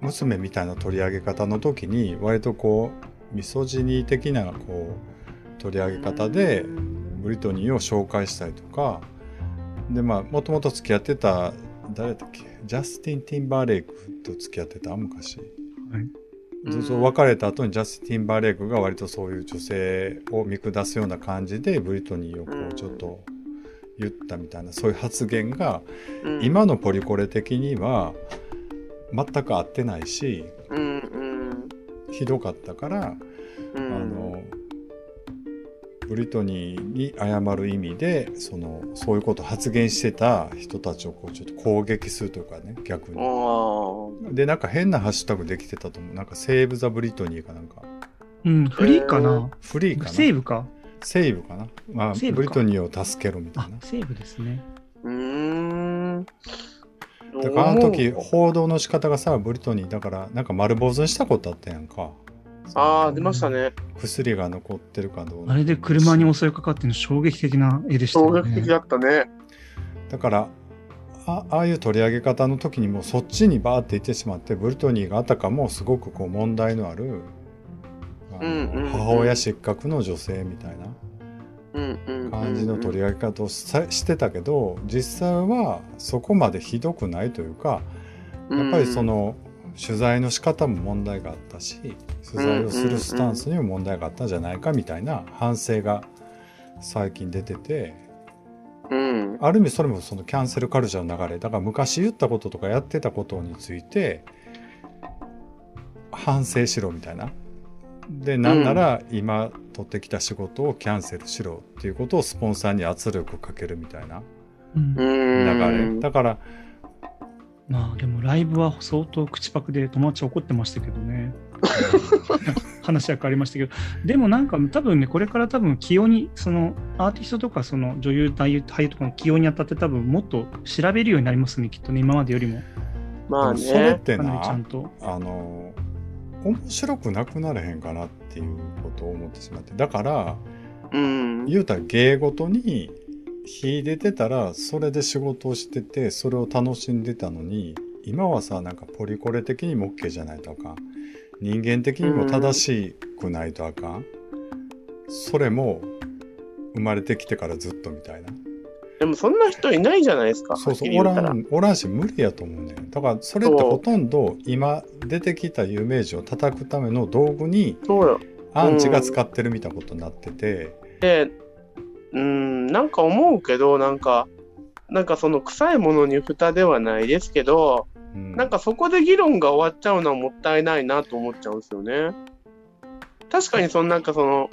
娘みたいな取り上げ方の時に割とこうミソジニー的なこう取り上げ方でブリトニーを紹介したりとかでまあもともと付き合ってた誰だっけ？ジャスティン・ティンバーレイクと付き合ってた昔。はい。別れた後にジャスティン・バーレイクが割とそういう女性を見下すような感じでブリトニーをこうちょっと言ったみたいなそういう発言がうん、今のポリコレ的には全く合ってないしひどかったからあうん、のブリトニーに謝る意味でそのそういうことを発言してた人たちをこうちょっと攻撃するというかね逆に。あでなんか変なハッシュタグできてたと思う。なんかセーブ・ザ・ブリトニーかなんか。うん、フリーかな、フリーかな？セーブか？セーブかな、まあ、セーブか。ブリトニーを助けろみたいな、あセーブですね。あ、うーん。だからあの時報道の仕方がさブリトニーだからなんか丸坊主にしたことあったやんかああ、出ましたね。薬が残ってるかどうかあれで車に襲いかかっての衝撃的な絵でしたよね。衝撃的だったね。だからあああいう取り上げ方の時にもうそっちにバーって行ってしまってブリトニーがあたかもすごくこう問題のある母親失格の女性みたいな。感じの取り上げ方をさしてたけど実際はそこまでひどくないというかやっぱりその取材の仕方も問題があったし取材をするスタンスにも問題があったんじゃないかみたいな反省が最近出ててうん。ある意味それもそのキャンセルカルチャーの流れだから昔言ったこととかやってたことについて反省しろみたいな。でなんなら今取ってきた仕事をキャンセルしろっていうことをスポンサーに圧力かけるみたいな。流れ。だからまあでもライブは相当口パクで友達怒ってましたけどね。話は変わりましたけど、でもなんか多分ね、これから多分起用に、そのアーティストとかその女優、俳優俳優とかの起用にあたって多分もっと調べるようになりますね、きっとね、今までよりも。まあでもそれっね。てかなりちゃなんと。あの面白くなくなれへんかなっていうことを思ってしまってだからうん。言うたら芸事に秀でてたらそれで仕事をしててそれを楽しんでたのに今はさなんかポリコレ的にも OK じゃないとあかん人間的にも正しくないとあかん、それも生まれてきてからずっとみたいな。でもそんな人いないじゃないですか。そうそうおらんおらんし無理やと思うねん。だからそれってほとんど今出てきた有名人を叩くための道具に。アンチが使ってるみたいなことになってて、で、うん、なんか思うけど、なんか、なんかその臭いものに蓋ではないですけど、うんなんかそこで議論が終わっちゃうのはもったいないなと思っちゃうんですよね。確かにそのなんかその、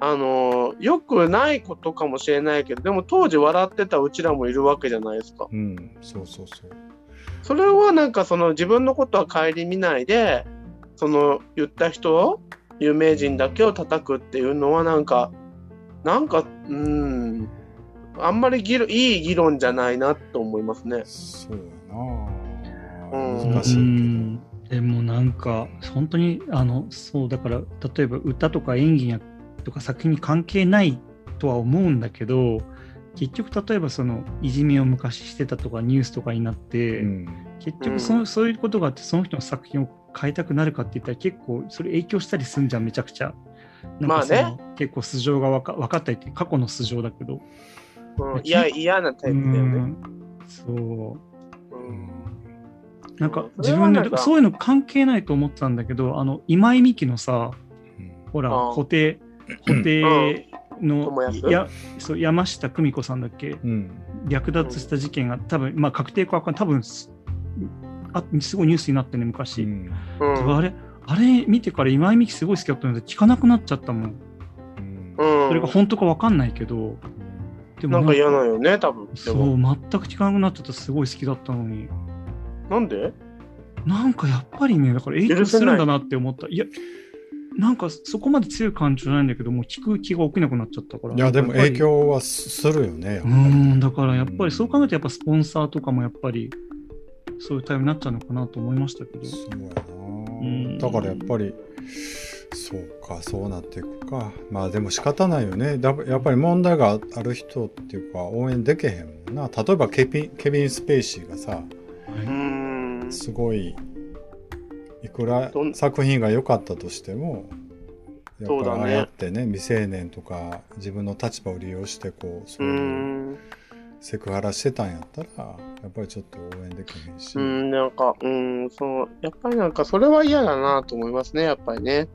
あの良くないことかもしれないけど、でも当時笑ってたうちらもいるわけじゃないですか。うん、そうそうそう。それはなんかその自分のことは顧みないで、その言った人、有名人だけを叩くっていうのはなんか、なんか、うん、あんまり議論いい議論じゃないなと思いますね。そうやな、うん難しいけど。うんでもなんか本当にあのそうだから例えば歌とか演技やとか作品に関係ないとは思うんだけど結局例えばそのいじめを昔してたとかニュースとかになって、うん結局そ,、うそういうことがあってその人の作品を変えたくなるかって言ったら結構それ影響したりするんじゃんめちゃくちゃ。なんかそのまあ結構素性が分か分かったりって過去の素性だけど。うん、いや、嫌なタイプだよね。うん。そう。うん。なんかうん自分でそういうの関係ないと思ってたんだけど、あの今井美樹のさ、うん。ほら、ああ。布袋、布袋の友安やそう山下久美子さんだっけ、うん。略奪した事件が多分、まあ確定かわかんない、多分すあすごいニュースになってね、昔。うん。うんあれ、あれ見てから今井美樹すごい好きだったので、聞かなくなっちゃったもん。うんうんそれが本当かわかんないけど、でなんか嫌なよね、多分。でそもう、全く聞かなくなっちゃった、すごい好きだったのに。なんで？なんかやっぱりね、だから影響するんだなって思った。いや、なんかそこまで強い感情じゃないんだけど、もう聞く気が起きなくなっちゃったから。いやでも影。響はすするよねうん、だからやっぱりそう考えると、やっぱスポンサーとかもやっぱり、そういうタイプになっちゃうのかなと思いましたけど。そうやん。なだからやっぱりそうかそうなっていくか。まあでも仕方ないよね。だやっぱり問題がある人っていうか応援できへんもんな。例えばケビンケビン・スペイシーがさうーん。すごいいくら作品が良かったとしてもやっぱりああやってね未成年とか自分の立場を利用してこうそうういー。うんセクハラしてたんやったらやっぱりちょっと応援できへんし、うん、なんか、うん、そう、やっぱりなんか、それは嫌だなと思いますね、やっぱりね。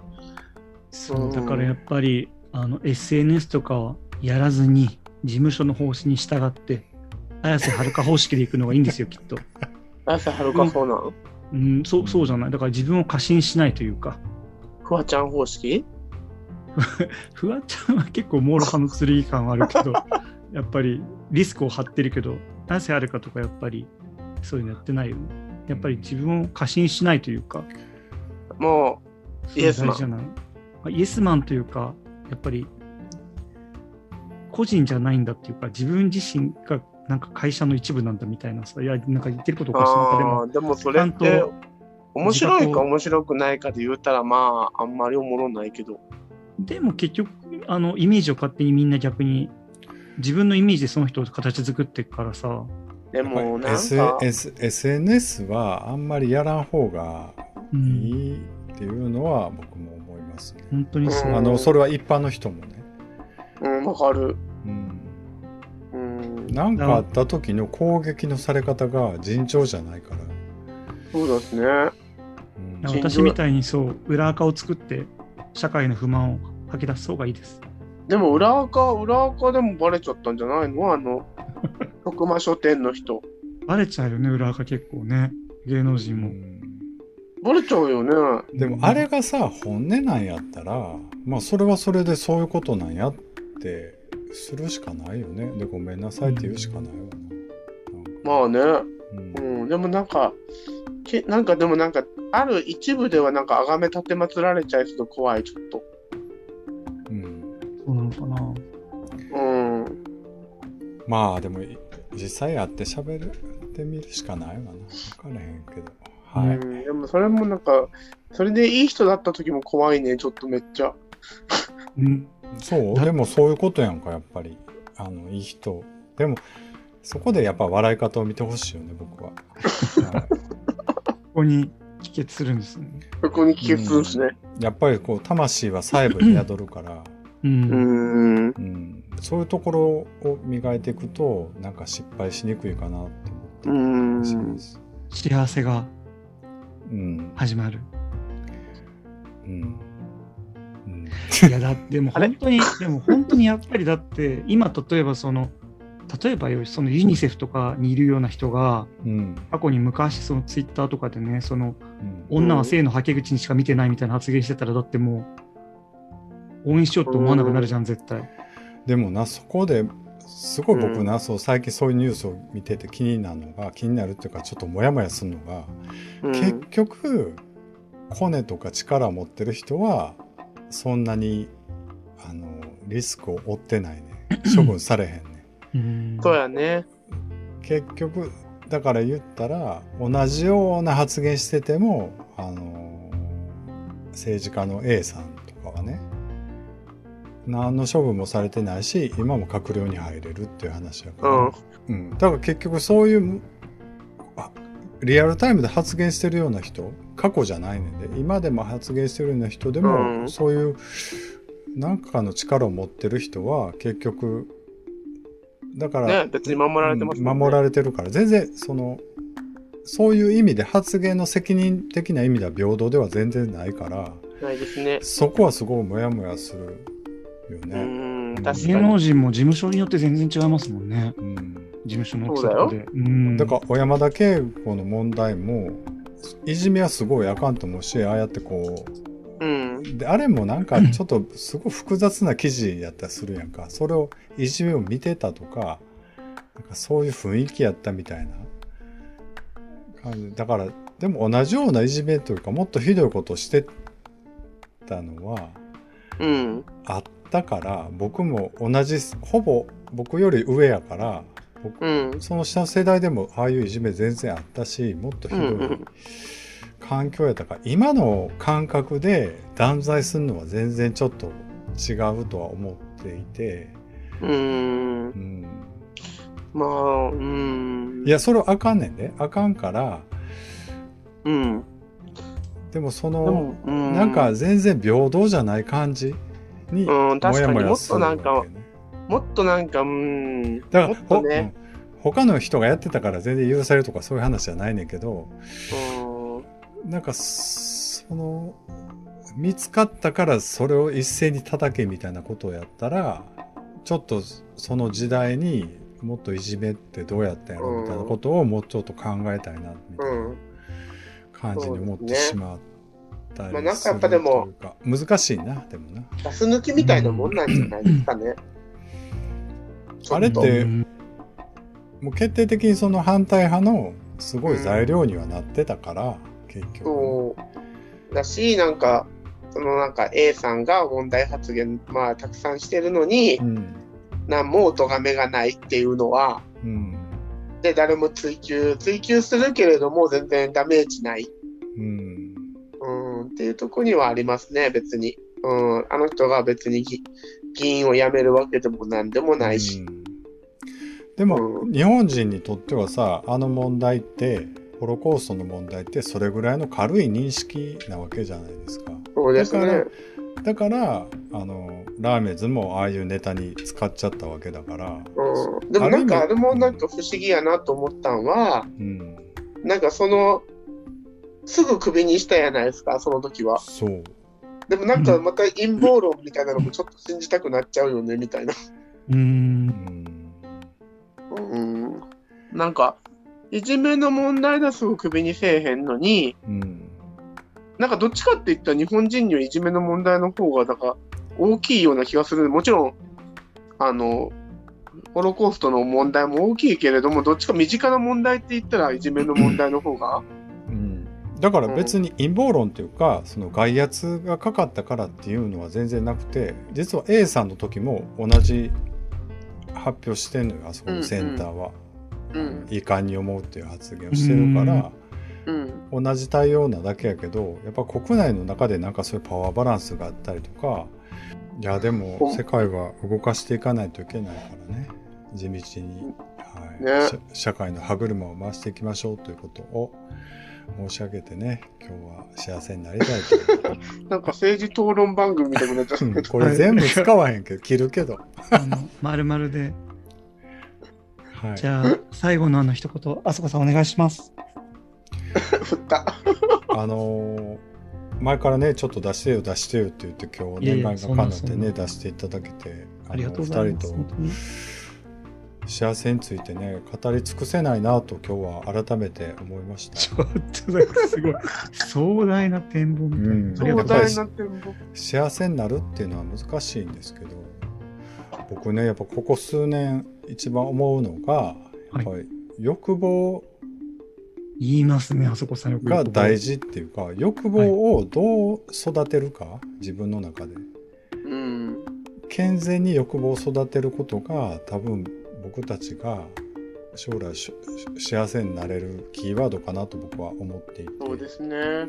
そうだからやっぱりあの SNS とかはやらずに事務所の方針に従って綾瀬はるか方式でいくのがいいんですよ きっと、朝はるかそうなのうん、そうそうじゃない？だから自分を過信しないというか。フワちゃん方式？フワちゃんは結構モール派の剣感はあるけどやっぱりリスクを張ってるけど綾瀬はるかとかやっぱりそういうのやってないよね。やっぱり自分を過信しないというかもう、イエスマン。イエスマンというか、やっぱり個人じゃないんだっていうか、自分自身がなんか会社の一部なんだみたいなさ、いや、なんか言ってることおかしいでも、ああ、でもそれってと、面白いか面白くないかで言ったら、まあ、あんまりおもろないけど。でも結局、あのイメージを勝手にみんな逆に、自分のイメージでその人を形作っていくからさ、でも、なん S SNS はあんまりやらん方がいうん、いっていうのは僕も思いますね。本当にそう。うんあのそれは一般の人もね。うん、わかる。うんうん、なんかあった時の攻撃のされ方が尋常じゃないから。そうですね。私みたいにそう、裏垢を作って、社会の不満を吐き出す方がいいです。でも裏垢、裏垢でもバレちゃったんじゃないの？あの、徳間書店の人。バレちゃうよね、裏垢結構ね。芸能人も。バレちゃうよね。でもあれがさ本音なんやったらまあそれはそれでそういうことなんやってするしかないよねでごめんなさいって言うしかないわな。まあね。うんうん。でもなんか、けなんかでもなんか、ある一部ではなんか、あがめ立てまつられちゃいそうで怖い、ちょっと。まあでもい実際会って喋るってみるしかないわな。分からへんけど。はい、うん、でもそれもなんか、それでいい人だった時も怖いね、ちょっとめっちゃ。うん。だそうでもそういうことやんかやっぱり。あのいい人。でもそこでやっぱ笑い方を見てほしいよね僕は、はい。ここに帰結するんですね。そこに帰結するんですね。やっぱりこう魂は細部に宿るから、う。うんん。うん、そういうところを磨いていくとなんか失敗しにくいかなってう思ってしんま。す。幸せがうん始まる。うんうんいや、だ でも本当に、でも本当にやっぱりだって、今例えばその、例えばよ、そのユニセフとかにいるような人が、うん過去に昔そのツイッターとかでね、そのうん女は性のはけ口にしか見てないみたいな発言してたら、だってもう、応援しようって思わなくなるじゃん、絶対。でもなそこですごい僕な、そう最近そういうニュースを見てて気になるのが気になるっていうかちょっとモヤモヤするのが、うん。結局コネとか力を持ってる人はそんなにあのリスクを負ってないね。処分されへんね。うん。そうやね。結局だから言ったら同じような発言しててもあの政治家の A さんとかはね何の処分もされてないし今も閣僚に入れるっていう話やから、うん。うん、だから結局そういうあリアルタイムで発言してるような人過去じゃないねんで今でも発言してるような人でも、うんそういう何かの力を持ってる人は結局だから、ね、別に守られてますもんね。守られてるから全然そのそういう意味で発言の責任的な意味では平等では全然ないからないですね。そこはすごいモヤモヤするようね。芸能に。人も事務所によって全然違いますもんね。うん事務所の大きさで。うんだから小山田圭子の問題もいじめはすごいあかんと思うしああやってこうであれもなんかちょっとすごい複雑な記事やったりするやんかそれをいじめを見てたとかなんかそういう雰囲気やったみたいな感じだからでも同じようないじめというかもっとひどいことをしてたのはうん。あったから僕も同じほぼ僕より上やから僕うん。その下の世代でもああいういじめ全然あったしもっとひどいうんうん環境やったから今の感覚で断罪するのは全然ちょっと違うとは思っていて、うんう。ん、まあ、うん。いやそれはあかんねんであかんからうん。でもそでのも、うん。なんか全然平等じゃない感じにうん、確かにもっとなんかもっとなんか、うん。だからもっとね、ほうん他の人がやってたから全然許されるとかそういう話じゃないねんけどうん。なんかその見つかったからそれを一斉に叩けみたいなことをやったらちょっとその時代にもっといじめってどうやったんやろみたいなことをもうちょっと考えたいなみたいなうん。感じに思ってしまったりまあなんかやっぱでも難しいなでもな。ガス抜きみたいなもんなんじゃないですかね。あれってもう決定的にその反対派のすごい材料にはなってたから、結局。そうだし、なんか、そのなんか A さんが問題発言、まあ、たくさんしてるのに、うん。何もお咎めがないっていうのは、うん。で、誰も追及、追及するけれども、全然ダメージない。うん。うん、っていうところにはありますね、別に。うん、あの人が別に議議員を辞めるわけでもなんでもないし。うん。でも、う日本人にとってはさあの問題ってホロコーストの問題ってそれぐらいの軽い認識なわけじゃないですか。そうですね。だからあのラーメンズもああいうネタに使っちゃったわけだから。うん、でもなんかあれもなんか不思議やなと思ったんは、うん。なんかその、すぐクビにしたやないですか、その時は。そうでもなんかまた陰謀論みたいなのもちょっと信じたくなっちゃうよねみたいな。うんんうん。なんか、いじめの問題だすぐ首にせえへんのに、うんなんかどっちかって言ったら日本人にはいじめの問題の方が、なんか大きいような気がする。もちろん、あの、ホロコーストの問題も大きいけれども、どっちか身近な問題って言ったらいじめの問題の方が。うんだから別に陰謀論っていうかその外圧がかかったからっていうのは全然なくて実は A さんの時も同じ発表してんのよあそこのセンターは。うん。遺憾に思うっていう発言をしてるからうん。同じ対応なだけやけどやっぱ国内の中でなんかそういうパワーバランスがあったりとかいやでも世界は動かしていかないといけないからね地道に、はいね社社会の歯車を回していきましょうということを申し上げてね今日は幸せになりたいと なんか政治討論番組みたいになっちゃったこれ全部使わへんけど 切るけど、あの、丸々で。はい、じゃあ、最後のあの一言、あそこさんお願いします。振った。あのー前からねちょっと出してよ出してよって言って今日いやいや年配がかなってね出していただけてありがとうございます。人と幸せについてね語り尽くせないなと今日は改めて思いましたちょっとなんかすごい壮大な展望みたいな。うん壮大。な展望。幸せになるっていうのは難しいんですけど僕ねやっぱここ数年一番思うのがやっぱり欲望言いますね、あそこさん。が大事っていうか欲望をどう育てるか自分の中でうん。健全に欲望を育てることが多分僕たちが将来し幸せになれるキーワードかなと僕は思っていてそうですね。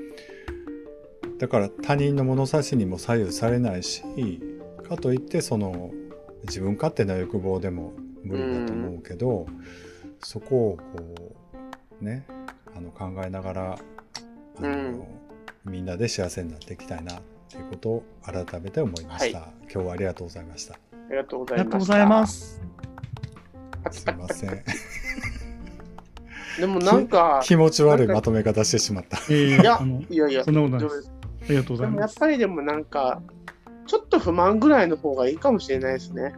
だから他人の物差しにも左右されないしかといってその自分勝手な欲望でも無理だと思うけど、そこをこうねあの考えながらあの、うんみんなで幸せになっていきたいなっていうことを改めて思いました、今日はありがとうございましたありがとうござありいました。がとうございます。すいません。でもなんか、気持ち悪いまとめ方してしまった。いやいやいやいや、そんなことないです。ありがとうごでもやっざいます。ぱりでもなんか、ちょっと不満ぐらいの方がいいかもしれないですね。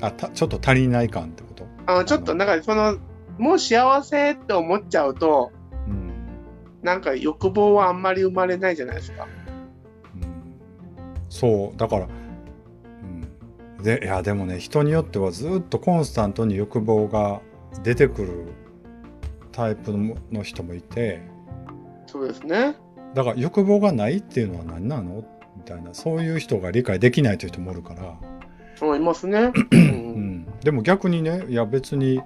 あたちょっと足りない感ってこと？あのちょっとなんかその、もう幸せって思っちゃうと、うん。なんか欲望はあんまり生まれないじゃないですか。うん。そうだから、うん、でいやでもね人によってはずっとコンスタントに欲望が出てくるタイプのの人もいて。そうですね。だから欲望がないっていうのは何なの？みたいな。そういう人が理解できないという人もおるから、思いますね。ううん。ん、でも逆にねいや別に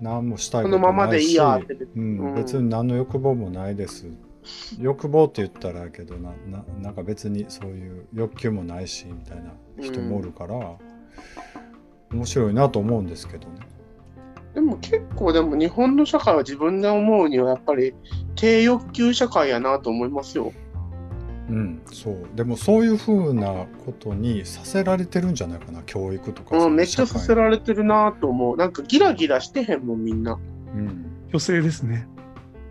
何もしたいこことないし。のままでいいやって別に。うん。うん。別に何の欲望もないです。欲望って言ったらやけどなななんか別にそういう欲求もないしみたいな人もおるから、面白いなと思うんですけどね。でも結構でも日本の社会は自分で思うにはやっぱり低欲求社会やなと思いますよ。うん、そうでもそういうふうなことにさせられてるんじゃないかな教育とかうん、めっちゃさせれられてるなと思う。なんかギラギラしてへんもんみんな。うん虚勢ですね。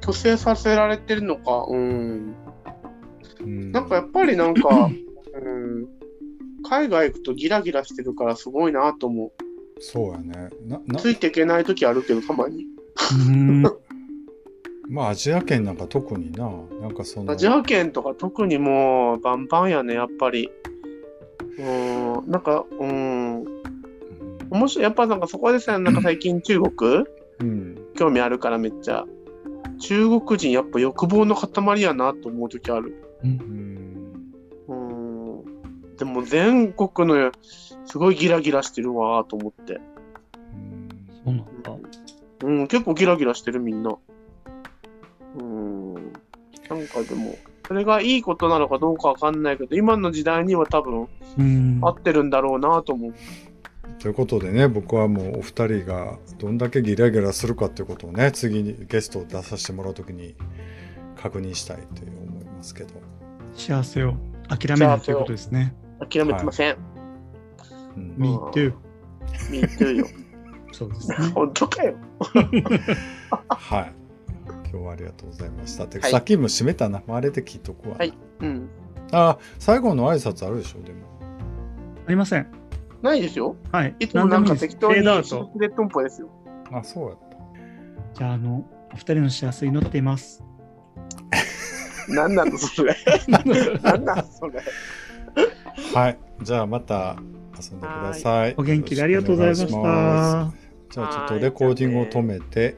虚勢させられてるのか。うん。うん、なんかやっぱりなんか、うん、海外行くとギラギラしてるからすごいなと思う。そうやねななついていけない時あるけど、たまに。うーん。まあアジア圏なんか特にななんかそのアジア圏とか特にもうバンバンやね、やっぱり。うん、なんか、うん、うん面白い。やっぱなんかそこでさ、なんか最近中国？うん興味あるからめっちゃ。中国人やっぱ欲望の塊やなと思う時ある。うんうん。でも全国のすごいギラギラしてるわと思って。うんそうなんだ。うん、結構ギラギラしてるみんな。うん。なんかでも、それがいいことなのかどうかわかんないけど、今の時代には多分うん。合ってるんだろうなと思う。ということでね僕はもうお二人がどんだけギラギラするかっていうことをね次にゲストを出させてもらう時に確認したいという思いますけど、幸せを諦めないということですね。諦めてません。うん、Me too. Me too よ。そうですね。本当かよ。はい今日はありがとうございましたてかはいさっきも閉めたなあれで聞いとくわ、はいうん。あ、最後の挨拶あるでしょ、でも。ありません。ないですよ。はい。いつもなんか適当にフレットンポですよ。あ、そうやっじゃあ、あの、お二人の幸せ祈っています。なんなのそれ。なんなんそれ。た。はい。じゃあまた遊んでください。お元気でありがとうございましたま。すじゃあちょっとレコーディングを止めて、